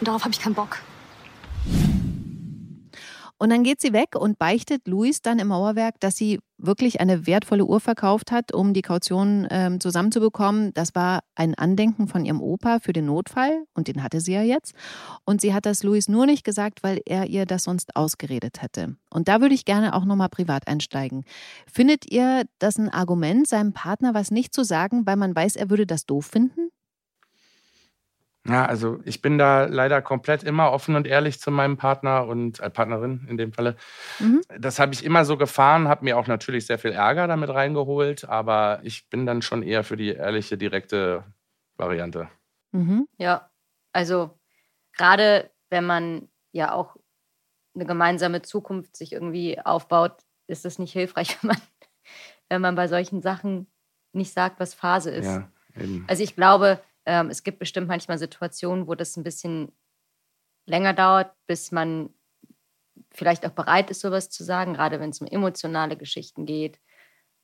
Und darauf habe ich keinen Bock. Und dann geht sie weg und beichtet Luis dann im Mauerwerk, dass sie wirklich eine wertvolle Uhr verkauft hat, um die Kaution ähm, zusammenzubekommen. Das war ein Andenken von ihrem Opa für den Notfall und den hatte sie ja jetzt. Und sie hat das Luis nur nicht gesagt, weil er ihr das sonst ausgeredet hätte. Und da würde ich gerne auch nochmal privat einsteigen. Findet ihr das ein Argument, seinem Partner was nicht zu sagen, weil man weiß, er würde das doof finden? Ja, also ich bin da leider komplett immer offen und ehrlich zu meinem Partner und äh, Partnerin in dem Falle. Mhm. Das habe ich immer so gefahren, habe mir auch natürlich sehr viel Ärger damit reingeholt, aber ich bin dann schon eher für die ehrliche, direkte Variante. Mhm. Ja, also gerade wenn man ja auch eine gemeinsame Zukunft sich irgendwie aufbaut, ist es nicht hilfreich, wenn man, wenn man bei solchen Sachen nicht sagt, was Phase ist. Ja, eben. Also ich glaube, ähm, es gibt bestimmt manchmal Situationen, wo das ein bisschen länger dauert, bis man vielleicht auch bereit ist, sowas zu sagen, gerade wenn es um emotionale Geschichten geht.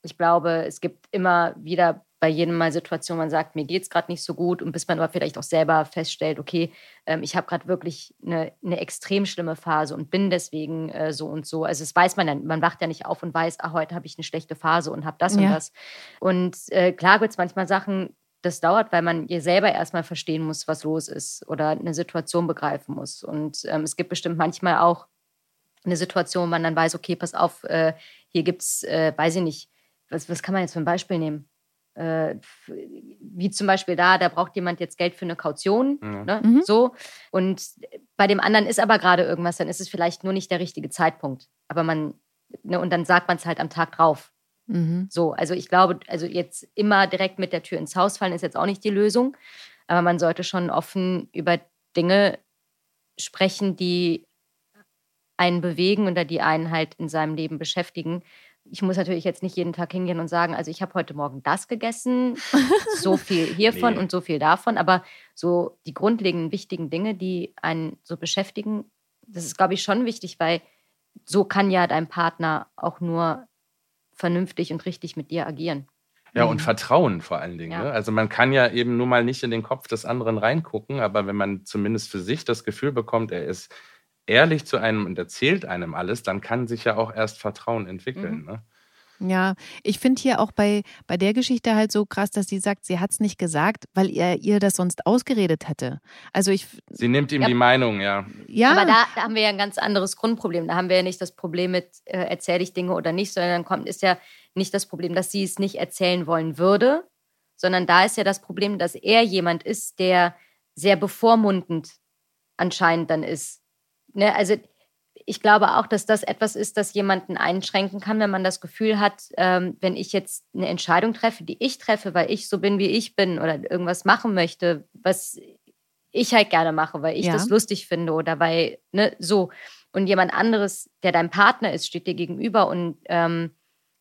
Ich glaube, es gibt immer wieder bei jedem Mal Situationen, wo man sagt, mir geht es gerade nicht so gut und bis man aber vielleicht auch selber feststellt, okay, ähm, ich habe gerade wirklich eine, eine extrem schlimme Phase und bin deswegen äh, so und so. Also das weiß man dann, man wacht ja nicht auf und weiß, ah, heute habe ich eine schlechte Phase und habe das und Ja. das. Und äh, klar gibt es manchmal Sachen, das dauert, weil man ihr selber erstmal verstehen muss, was los ist oder eine Situation begreifen muss. Und ähm, es gibt bestimmt manchmal auch eine Situation, wo man dann weiß, okay, pass auf, äh, hier gibt es, äh, weiß ich nicht, was, was kann man jetzt für ein Beispiel nehmen? Äh, wie zum Beispiel da, da braucht jemand jetzt Geld für eine Kaution, Ja. ne? Mhm. so. Und bei dem anderen ist aber gerade irgendwas, dann ist es vielleicht nur nicht der richtige Zeitpunkt. Aber man, ne, und dann sagt man es halt am Tag drauf. Mhm. So, also ich glaube, also jetzt immer direkt mit der Tür ins Haus fallen ist jetzt auch nicht die Lösung. Aber man sollte schon offen über Dinge sprechen, die einen bewegen oder die einen halt in seinem Leben beschäftigen. ich muss natürlich jetzt nicht jeden Tag hingehen und sagen, also ich habe heute Morgen das gegessen, so viel hiervon Nee. und so viel davon, aber so die grundlegenden wichtigen Dinge, die einen so beschäftigen, das ist, glaube ich, schon wichtig, weil so kann ja dein Partner auch nur vernünftig und richtig mit dir agieren. Ja, und Vertrauen vor allen Dingen. Ja. Ne? Also man kann ja eben nur mal nicht in den Kopf des anderen reingucken, aber wenn man zumindest für sich das Gefühl bekommt, er ist ehrlich zu einem und erzählt einem alles, dann kann sich ja auch erst Vertrauen entwickeln. Mhm. Ne? Ja, ich finde hier auch bei, bei der Geschichte halt so krass, dass sie sagt, sie hat es nicht gesagt, weil er ihr das sonst ausgeredet hätte. Also ich, Sie nimmt ihm Ja. die Meinung, ja. ja, Aber da, da haben wir ja ein ganz anderes Grundproblem. Da haben wir ja nicht das Problem mit, äh, erzähle ich Dinge oder nicht, sondern dann kommt, ist ja nicht das Problem, dass sie es nicht erzählen wollen würde, sondern da ist ja das Problem, dass er jemand ist, der sehr bevormundend anscheinend dann ist. Ne? Also ich glaube auch, dass das etwas ist, das jemanden einschränken kann, wenn man das Gefühl hat, ähm, wenn ich jetzt eine Entscheidung treffe, die ich treffe, weil ich so bin, wie ich bin oder irgendwas machen möchte, was ich halt gerne mache, weil ich Ja. das lustig finde oder weil, ne, so. Und jemand anderes, der dein Partner ist, steht dir gegenüber und ähm,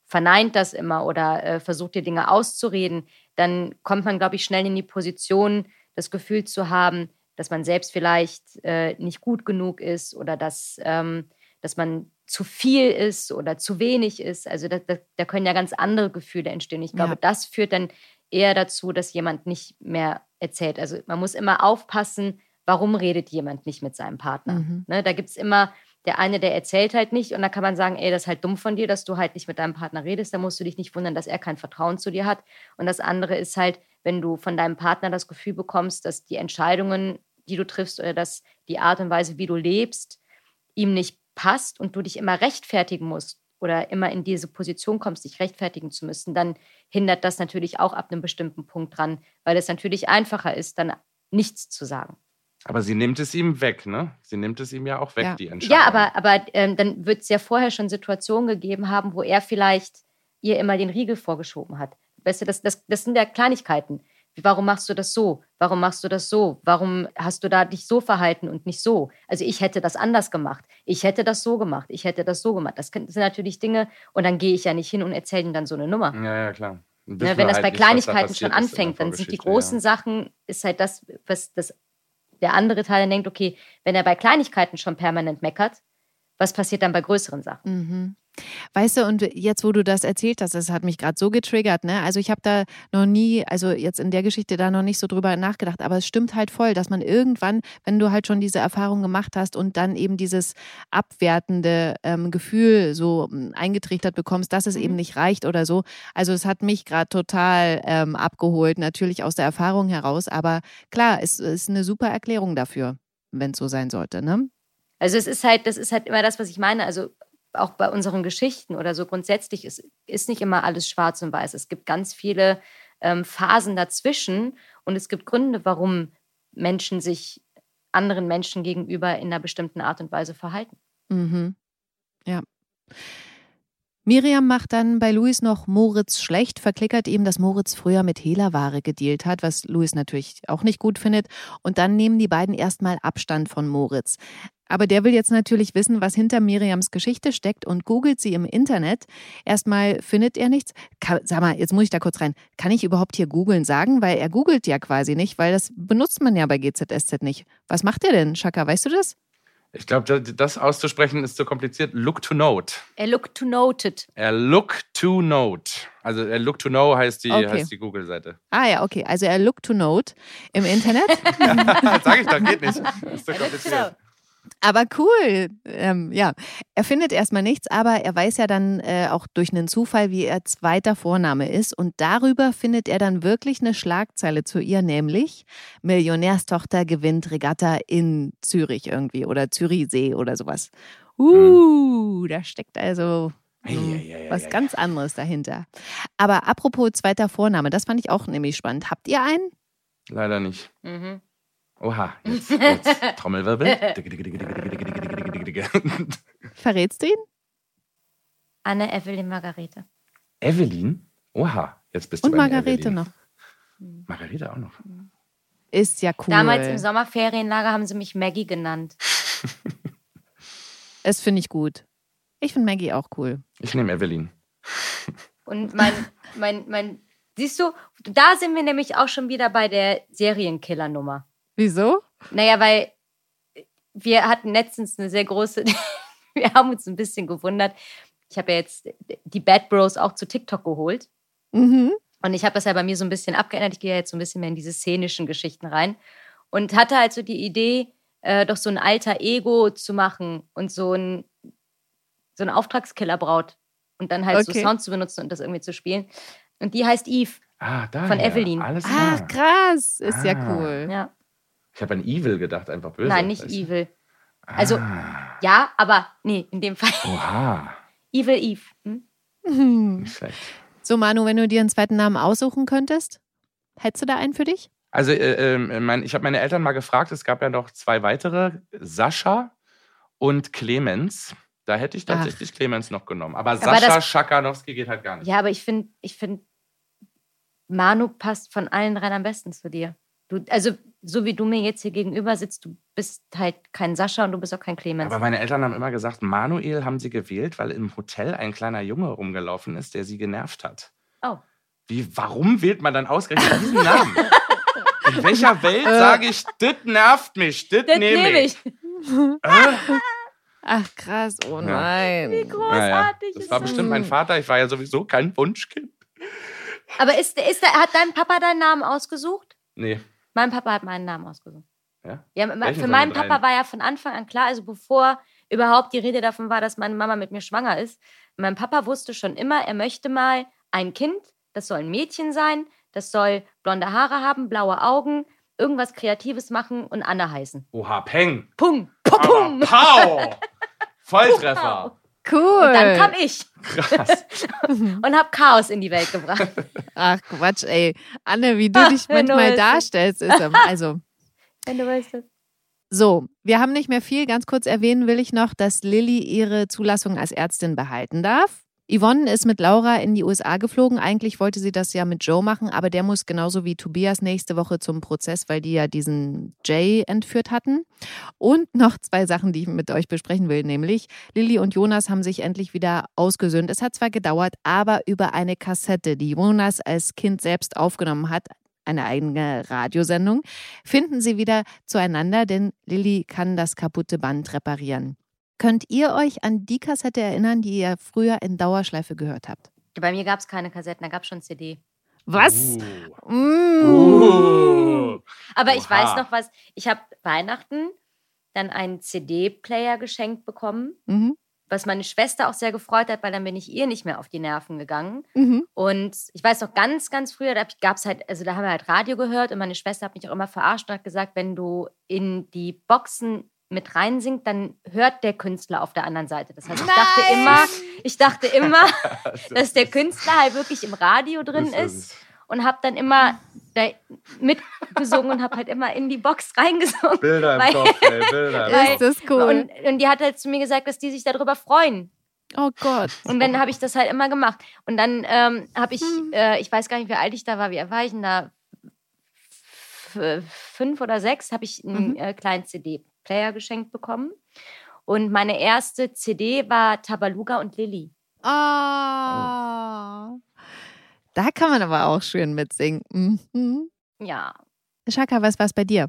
verneint das immer oder äh, versucht dir Dinge auszureden, dann kommt man, glaube ich, schnell in die Position, das Gefühl zu haben, dass man selbst vielleicht äh, nicht gut genug ist oder dass, ähm, dass man zu viel ist oder zu wenig ist. Also da, da, da können ja ganz andere Gefühle entstehen. Ich glaube, Ja. das führt dann eher dazu, dass jemand nicht mehr erzählt. Also man muss immer aufpassen, warum redet jemand nicht mit seinem Partner. Mhm. Ne, da gibt es immer der eine, der erzählt halt nicht und da kann man sagen, ey, das ist halt dumm von dir, dass du halt nicht mit deinem Partner redest. Da musst du dich nicht wundern, dass er kein Vertrauen zu dir hat. Und das andere ist halt, wenn du von deinem Partner das Gefühl bekommst, dass die Entscheidungen, die du triffst oder dass die Art und Weise, wie du lebst, ihm nicht passt und du dich immer rechtfertigen musst oder immer in diese Position kommst, dich rechtfertigen zu müssen, dann hindert das natürlich auch ab einem bestimmten Punkt dran, weil es natürlich einfacher ist, dann nichts zu sagen. Aber sie nimmt es ihm weg, ne? Sie nimmt es ihm ja auch weg, Ja. die Entscheidung. Ja, aber, aber ähm, dann wird es ja vorher schon Situationen gegeben haben, wo er vielleicht ihr immer den Riegel vorgeschoben hat. Weißt du, das, das, das sind ja Kleinigkeiten. Warum machst du das so? Warum machst du das so? Warum hast du da dich so verhalten und nicht so? Also ich hätte das anders gemacht. Ich hätte das so gemacht. Ich hätte das so gemacht. Das sind natürlich Dinge und dann gehe ich ja nicht hin und erzähle ihm dann so eine Nummer. Ja, ja, klar. Dann Ne, wenn das halt bei da Kleinigkeiten passiert schon anfängt, dann sind die großen ja. Sachen, ist halt das, was das, der andere Teil dann denkt, okay, wenn er bei Kleinigkeiten schon permanent meckert, was passiert dann bei größeren Sachen? Mhm. Weißt du, und jetzt, wo du das erzählt hast, das hat mich gerade so getriggert, ne? Also ich habe da noch nie, also jetzt in der Geschichte da noch nicht so drüber nachgedacht, aber es stimmt halt voll, dass man irgendwann, wenn du halt schon diese Erfahrung gemacht hast und dann eben dieses abwertende ähm, Gefühl so ähm, eingetrichtert bekommst, dass es Mhm. eben nicht reicht oder so. Also es hat mich gerade total ähm, abgeholt, natürlich aus der Erfahrung heraus, aber klar, es ist eine super Erklärung dafür, wenn es so sein sollte, ne? Also es ist halt, das ist halt immer das, was ich meine. Also auch bei unseren Geschichten oder so grundsätzlich ist, ist nicht immer alles schwarz und weiß. Es gibt ganz viele ähm, Phasen dazwischen und es gibt Gründe, warum Menschen sich anderen Menschen gegenüber in einer bestimmten Art und Weise verhalten. Mhm. Ja. Miriam macht dann bei Luis noch Moritz schlecht, verklickert ihm, dass Moritz früher mit Hehlerware gedealt hat, was Luis natürlich auch nicht gut findet. Und dann nehmen die beiden erstmal Abstand von Moritz. Aber der will jetzt natürlich wissen, was hinter Miriams Geschichte steckt und googelt sie im Internet. Erstmal findet er nichts. Ka sag mal, jetzt muss ich da kurz rein. Kann ich überhaupt hier googeln sagen? Weil er googelt ja quasi nicht, weil das benutzt man ja bei GZSZ nicht. Was macht er denn, Shaka? Weißt du das? Ich glaube, das auszusprechen ist zu kompliziert. Look to note. Er look to noted. Er look to note. Also er look to know heißt die, Okay. heißt die Google-Seite. Ah ja, okay. Also er look to note im Internet. Sag ich doch, geht nicht. Ist zu kompliziert. Aber cool. Ähm, ja, er findet erstmal nichts, aber er weiß ja dann äh, auch durch einen Zufall, wie er zweiter Vorname ist. Und darüber findet er dann wirklich eine Schlagzeile zu ihr, nämlich Millionärstochter gewinnt Regatta in Zürich irgendwie oder Zürichsee oder sowas. Uh, da steckt also Eieieiei. was ganz anderes dahinter. Aber apropos zweiter Vorname, das fand ich auch nämlich spannend. Habt ihr einen? Leider nicht. Mhm. Oha, jetzt, jetzt Trommelwirbel. Verrätst du ihn? Anne, Evelyn, Margarete. Evelyn? Oha, jetzt bist du Und bei Margarete Evelyn. noch. Margarete auch noch. Ist ja cool. Damals im Sommerferienlager haben sie mich Maggie genannt. Das finde ich gut. Ich finde Maggie auch cool. Ich nehme Evelyn. Und mein, mein, mein, siehst du, da sind wir nämlich auch schon wieder bei der Serienkiller-Nummer. Wieso? Naja, weil wir hatten letztens eine sehr große, wir haben uns ein bisschen gewundert. Ich habe ja jetzt die Bad Bros auch zu TikTok geholt. Mhm. Und ich habe das ja bei mir so ein bisschen abgeändert. Ich gehe ja jetzt so ein bisschen mehr in diese szenischen Geschichten rein. Und hatte halt so die Idee, äh, doch so ein alter Ego zu machen und so ein, so ein Auftragskiller-Braut. Und dann halt Okay. so Sound zu benutzen und das irgendwie zu spielen. Und die heißt Eve. Ah, da. Von Evelyn. Alles klar. Ach, krass. Ist ja Ah. cool. Ja. Ich habe an Evil gedacht, einfach böse. Nein, nicht? Evil. Also, Ah, ja, aber nee, in dem Fall. oha. Evil Eve. Hm? Hm. Nicht schlecht. So, Manu, wenn du dir einen zweiten Namen aussuchen könntest, hättest du da einen für dich? Also, äh, ähm, mein, ich habe meine Eltern mal gefragt, es gab ja noch zwei weitere, Sascha und Clemens. Da hätte ich tatsächlich Clemens noch genommen. Aber Aber Sascha das- Schakanowski geht halt gar nicht. Ja, aber ich finde, ich finde, Manu passt von allen dreien am besten zu dir. Du, also, so wie du mir jetzt hier gegenüber sitzt, du bist halt kein Sascha und du bist auch kein Clemens. Aber meine Eltern haben immer gesagt, Manuel haben sie gewählt, weil im Hotel ein kleiner Junge rumgelaufen ist, der sie genervt hat. Oh. Wie, warum wählt man dann ausgerechnet diesen Namen? In welcher Welt Äh. sage ich, das nervt mich, das nehme nehme ich? Äh? Ach, krass. Oh nein. Wie großartig Naja, das ist war das. bestimmt mein Vater. Ich war ja sowieso kein Wunschkind. Aber ist, ist, der- hat dein Papa deinen Namen ausgesucht? Nee. Mein Papa hat meinen Namen ausgesucht. Ja? Ja, Welchen für meinen? Papa war ja von Anfang an klar, also bevor überhaupt die Rede davon war, dass meine Mama mit mir schwanger ist. Mein Papa wusste schon immer, er möchte mal ein Kind, das soll ein Mädchen sein, das soll blonde Haare haben, blaue Augen, irgendwas Kreatives machen und Anna heißen. Oha, Peng. Pum, Aber pum. Pow! Volltreffer. Cool. Und dann kam ich Krass. und habe Chaos in die Welt gebracht. Ach, Quatsch, ey. Anne, wie du Ah, dich du manchmal weißt. darstellst, ist also. Wenn du weißt das. So, wir haben nicht mehr viel. Ganz kurz erwähnen will ich noch, dass Lilly ihre Zulassung als Ärztin behalten darf. Yvonne ist mit Laura in die USA geflogen. Eigentlich wollte sie das ja mit Joe machen, aber der muss genauso wie Tobias nächste Woche zum Prozess, weil die ja diesen Jay entführt hatten. Und noch zwei Sachen, die ich mit euch besprechen will, nämlich Lilly und Jonas haben sich endlich wieder ausgesöhnt. Es hat zwar gedauert, aber über eine Kassette, die Jonas als Kind selbst aufgenommen hat, eine eigene Radiosendung, finden sie wieder zueinander, denn Lilly kann das kaputte Band reparieren. Könnt ihr euch an die Kassette erinnern, die ihr früher in Dauerschleife gehört habt? Bei mir gab es keine Kassetten, da gab es schon CD. Was? Uh. Mm. Uh. Aber ich Oha. weiß noch was. Ich habe Weihnachten dann einen CD-Player geschenkt bekommen, Mhm. was meine Schwester auch sehr gefreut hat, weil dann bin ich ihr nicht mehr auf die Nerven gegangen. Mhm. Und ich weiß noch ganz, ganz früher, da gab es halt, also da haben wir halt Radio gehört und meine Schwester hat mich auch immer verarscht und hat gesagt, wenn du in die Boxen mit reinsingst, dann hört der Künstler auf der anderen Seite. Das heißt, ich dachte Nein! immer, ich dachte immer, dass der Künstler halt wirklich im Radio drin ist und habe dann immer da mitgesungen und habe halt immer in die Box reingesungen. Bilder Weil- im Kopf, ey, Bilder. Weil- Ist das cool? Und, und die hat halt zu mir gesagt, dass die sich darüber freuen. oh Gott. Und dann habe ich das halt immer gemacht. Und dann ähm, habe ich, Hm. äh, ich weiß gar nicht, wie alt ich da war, wie alt war ich denn da? F fünf oder sechs habe ich einen Mhm. äh, kleinen CD-Player geschenkt bekommen. Und meine erste CD war Tabaluga und Lilly. Ah. Da kann man aber auch schön mitsingen. Mhm. Ja. Shaka, was war's bei dir?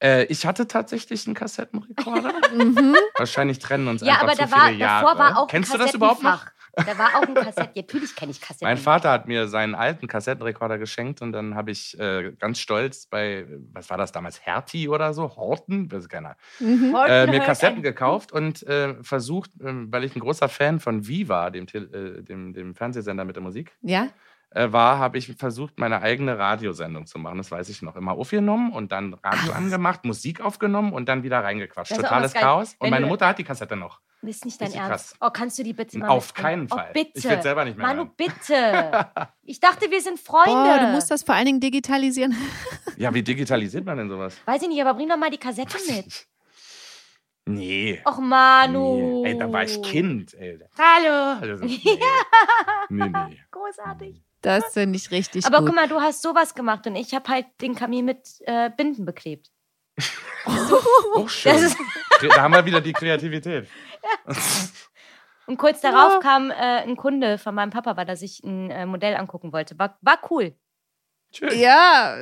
Äh, ich hatte tatsächlich einen Kassettenrekorder. Mhm. Wahrscheinlich trennen uns Ja, einfach aber zu da war, viele Jahre. davor war auch Kennst ein du das überhaupt noch? Da war auch ein Kassett. Natürlich kenne ich Kassetten. Mein Vater hat mir seinen alten Kassettenrekorder geschenkt und dann habe ich äh, ganz stolz bei, was war das damals, Hertie oder so, Horten, weiß keiner, Mhm. äh, mir Kassetten gekauft und äh, versucht, ähm, weil ich ein großer Fan von Viva, dem, äh, dem, dem Fernsehsender mit der Musik, Ja? äh, war, habe ich versucht, meine eigene Radiosendung zu machen. Das weiß ich noch. Immer aufgenommen und dann Radio angemacht, Musik aufgenommen und dann wieder reingequatscht. Totales. Chaos. Und meine Mutter hat die Kassette noch. Das ist nicht dein Ernst. krass. Oh, kannst du die bitte mal Auf mitbringen? keinen Fall. Oh, bitte. Ich will selber nicht mehr Manu, hören. bitte. Ich dachte, wir sind Freunde. Boah, du musst das vor allen Dingen digitalisieren. Ja, wie digitalisiert man denn sowas? Weiß ich nicht, aber bring doch mal die Kassette mit. Nee. Och, Manu. Nee. Ey, da war ich Kind. Ey. Hallo. Also, nee. nee, nee. Großartig. Das finde ich richtig Aber gut. guck mal, du hast sowas gemacht und ich habe halt den Kamin mit äh, Binden beklebt. Auch schön. Das ist- da haben wir wieder die Kreativität. Und kurz darauf kam äh, ein Kunde von meinem Papa, weil er sich ein äh, Modell angucken wollte. War, war cool. Schön. Ja,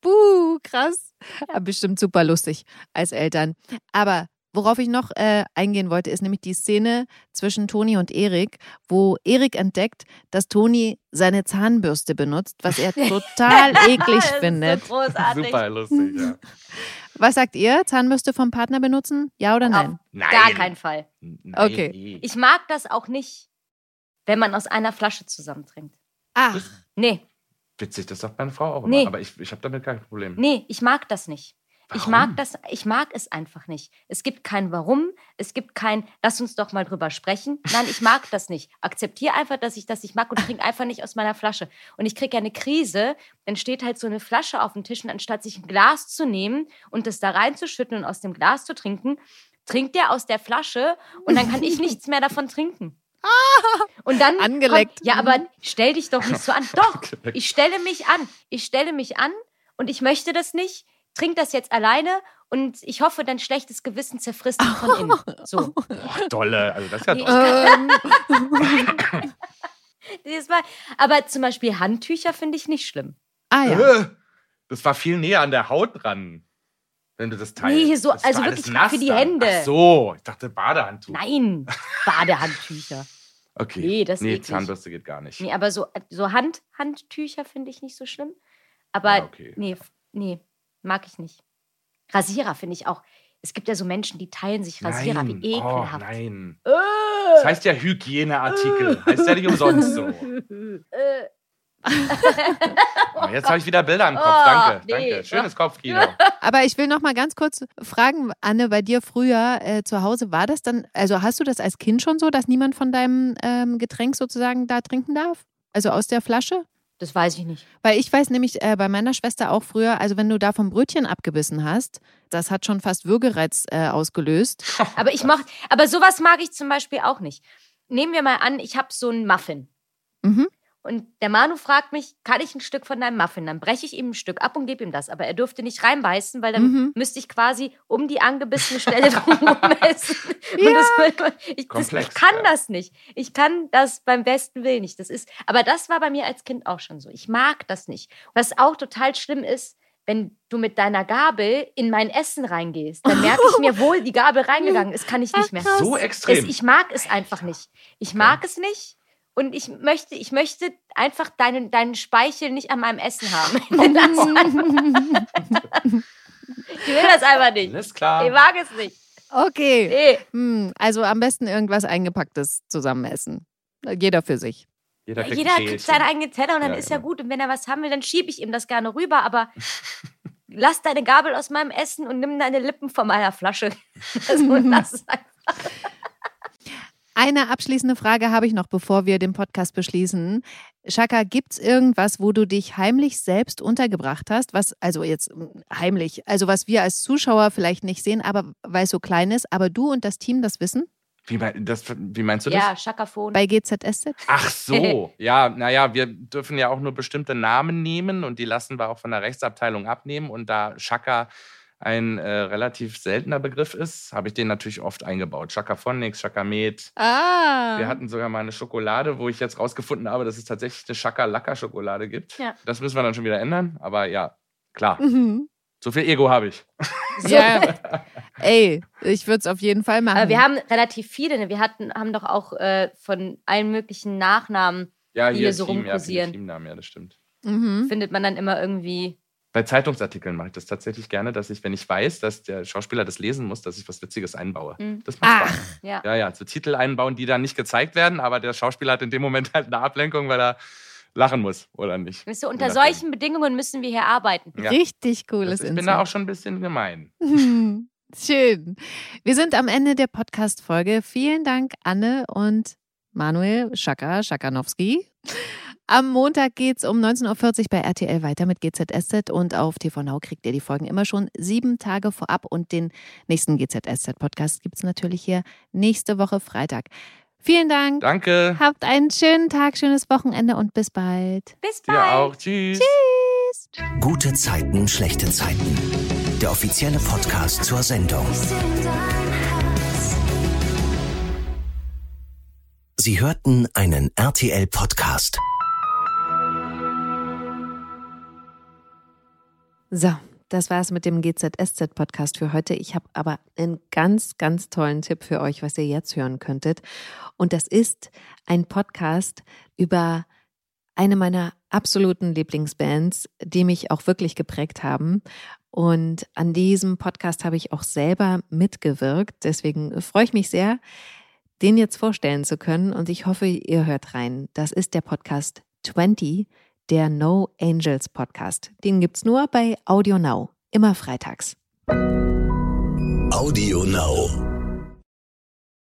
buh, krass. Aber Bestimmt super lustig als Eltern. Aber worauf ich noch äh, eingehen wollte, ist nämlich die Szene zwischen Toni und Erik, wo Erik entdeckt, dass Toni seine Zahnbürste benutzt, was er total eklig findet. So großartig. Super lustig, ja. Was sagt ihr? Zahnbürste vom Partner benutzen? Ja oder nein? Nein. Gar keinen Fall. Nein. Okay. Ich mag das auch nicht, wenn man aus einer Flasche zusammentrinkt. Ach, Nee, Witzig, das sagt meine Frau auch immer. Nee. Aber ich, ich habe damit kein Problem. nee, ich mag das nicht. Ich Warum? mag das, ich mag es einfach nicht. Es gibt kein Warum, es gibt kein, lass uns doch mal drüber sprechen. Nein, ich mag das nicht. Akzeptiere einfach, dass ich das nicht mag und trink einfach nicht aus meiner Flasche. Und ich kriege ja eine Krise, dann steht halt so eine Flasche auf dem Tisch und anstatt sich ein Glas zu nehmen und das da reinzuschütten und aus dem Glas zu trinken, trinkt der aus der Flasche und dann kann ich nichts mehr davon trinken. Und dann Angeleckt. Kommt, ja, aber stell dich doch nicht so an. Doch, ich stelle mich an. Ich stelle mich an und ich möchte das nicht. Trink das jetzt alleine und ich hoffe, dein schlechtes Gewissen zerfrisst dich von innen. So. Boah, dolle. Also das ist ja Nee, doll. ähm, Dieses Mal. Aber zum Beispiel Handtücher finde ich nicht schlimm. ah ja. Äh, Das war viel näher an der Haut dran. Wenn du das teilst. Nee, so- Das also wirklich nass für die. Hände. Ach so, ich dachte Badehandtuch. Nein, Badehandtücher. Okay. Nee, das ist nee. Zahnbürste geht gar nicht. Nee, aber so, so Hand, Handtücher finde ich nicht so schlimm. Aber Ja, okay. nee, nee, mag ich nicht. Rasierer finde ich auch. Es gibt ja so Menschen, die teilen sich Rasierer. nein. Wie ekelhaft. Oh, nein. Äh. Das heißt ja Hygieneartikel. heißt ja nicht umsonst so. Äh, Oh, jetzt habe ich wieder Bilder im Kopf. Oh, danke, nee. danke. Schönes Kopfkino. Aber ich will noch mal ganz kurz fragen, Anne, bei dir früher äh, zu Hause war das dann, also hast du das als Kind schon so, dass niemand von deinem ähm, Getränk sozusagen da trinken darf? Also aus der Flasche? Das weiß ich nicht. Weil ich weiß nämlich äh, bei meiner Schwester auch früher, also wenn du da vom Brötchen abgebissen hast, das hat schon fast Würgereiz äh, ausgelöst. Aber ich mach, aber sowas mag ich zum Beispiel auch nicht. Nehmen wir mal an, ich habe so einen Muffin. Mhm. Und der Manu fragt mich, kann ich ein Stück von deinem Muffin? Dann breche ich ihm ein Stück ab und gebe ihm das. Aber er dürfte nicht reinbeißen, weil dann Mhm. müsste ich quasi um die angebissene Stelle drumherum essen. Und das, ich, das, Komplex, ich kann ja. das nicht. Ich kann das beim besten Willen nicht. Das ist, aber das war bei mir als Kind auch schon so. Ich mag das nicht. Was auch total schlimm ist, wenn du mit deiner Gabel in mein Essen reingehst, dann merke ich mir wohl, die Gabel reingegangen ist, kann ich nicht mehr. So Es, extrem. ich mag es einfach nicht. Ich mag es nicht. Und ich möchte, ich möchte einfach deinen, deinen Speichel nicht an meinem Essen haben. Ich will das einfach, das nicht. Alles klar. Ich mag es nicht. Okay. Nee. Hm, also am besten irgendwas Eingepacktes zusammen essen. Jeder für sich. Jeder kriegt, Jeder kriegt seinen eigenen Teller und dann Ja, ist ja genau. gut. Und wenn er was haben will, dann schiebe ich ihm das gerne rüber. Aber lass deine Gabel aus meinem Essen und nimm deine Lippen von meiner Flasche. Also, lass es einfach. Eine abschließende Frage habe ich noch, bevor wir den Podcast beschließen. Shaka, gibt es irgendwas, wo du dich heimlich selbst untergebracht hast? Was, also jetzt mm, heimlich, also was wir als Zuschauer vielleicht nicht sehen, aber weil es so klein ist, aber du und das Team das wissen? Wie, mein, das, wie meinst du das? Ja, Schakafon. Bei GZSZ? Ach so, ja, naja, wir dürfen ja auch nur bestimmte Namen nehmen und die lassen wir auch von der Rechtsabteilung abnehmen. Und da Chaka ein äh, relativ seltener Begriff ist, habe ich den natürlich oft eingebaut. Chakaphonics, Chakamet. Ah. Wir hatten sogar mal eine Schokolade, wo ich jetzt rausgefunden habe, dass es tatsächlich eine Chaka-Laka-Schokolade gibt. Ja. Das müssen wir dann schon wieder ändern. Aber ja, klar, Mhm. so viel Ego habe ich. Ja. Ey, ich würde es auf jeden Fall machen. Aber wir haben relativ viele. Ne? Wir hatten, haben doch auch äh, von allen möglichen Nachnamen, Ja, Die hier hier so Team, ja, viele rumkursieren. Teamnamen, ja, das stimmt. mhm. findet man dann immer irgendwie. Bei Zeitungsartikeln mache ich das tatsächlich gerne, dass ich, wenn ich weiß, dass der Schauspieler das lesen muss, dass ich was Witziges einbaue. Mhm. Das macht Ach. Spaß. Ja. Ja, ja, so Titel einbauen, die dann nicht gezeigt werden, aber der Schauspieler hat in dem Moment halt eine Ablenkung, weil er lachen muss oder nicht. Weißt du, unter solchen Bedingungen müssen wir hier arbeiten. Ja. Richtig cooles Das, ich bin da auch schon ein bisschen gemein. Schön. Wir sind am Ende der Podcast-Folge. Vielen Dank, Anne und Manuel Schaka Schakanowski. Am Montag geht's um 19.40 Uhr bei RTL weiter mit GZSZ und auf TV Now kriegt ihr die Folgen immer schon sieben Tage vorab und den nächsten GZSZ-Podcast gibt's natürlich hier nächste Woche Freitag. Vielen Dank. Danke. Habt einen schönen Tag, schönes Wochenende und bis bald. Bis bald. auch. Tschüss. Gute Zeiten, schlechte Zeiten. Der offizielle Podcast zur Sendung. Sie hörten einen RTL-Podcast. So, das war es mit dem GZSZ-Podcast für heute. Ich habe aber einen ganz, ganz tollen Tipp für euch, was ihr jetzt hören könntet. Und das ist ein Podcast über eine meiner absoluten Lieblingsbands, die mich auch wirklich geprägt haben. Und an diesem Podcast habe ich auch selber mitgewirkt. Deswegen freue ich mich sehr, den jetzt vorstellen zu können. Und ich hoffe, ihr hört rein. Das ist der Podcast 20, der No Angels Podcast. Den gibt es nur bei Audio Now, immer freitags. Audio Now.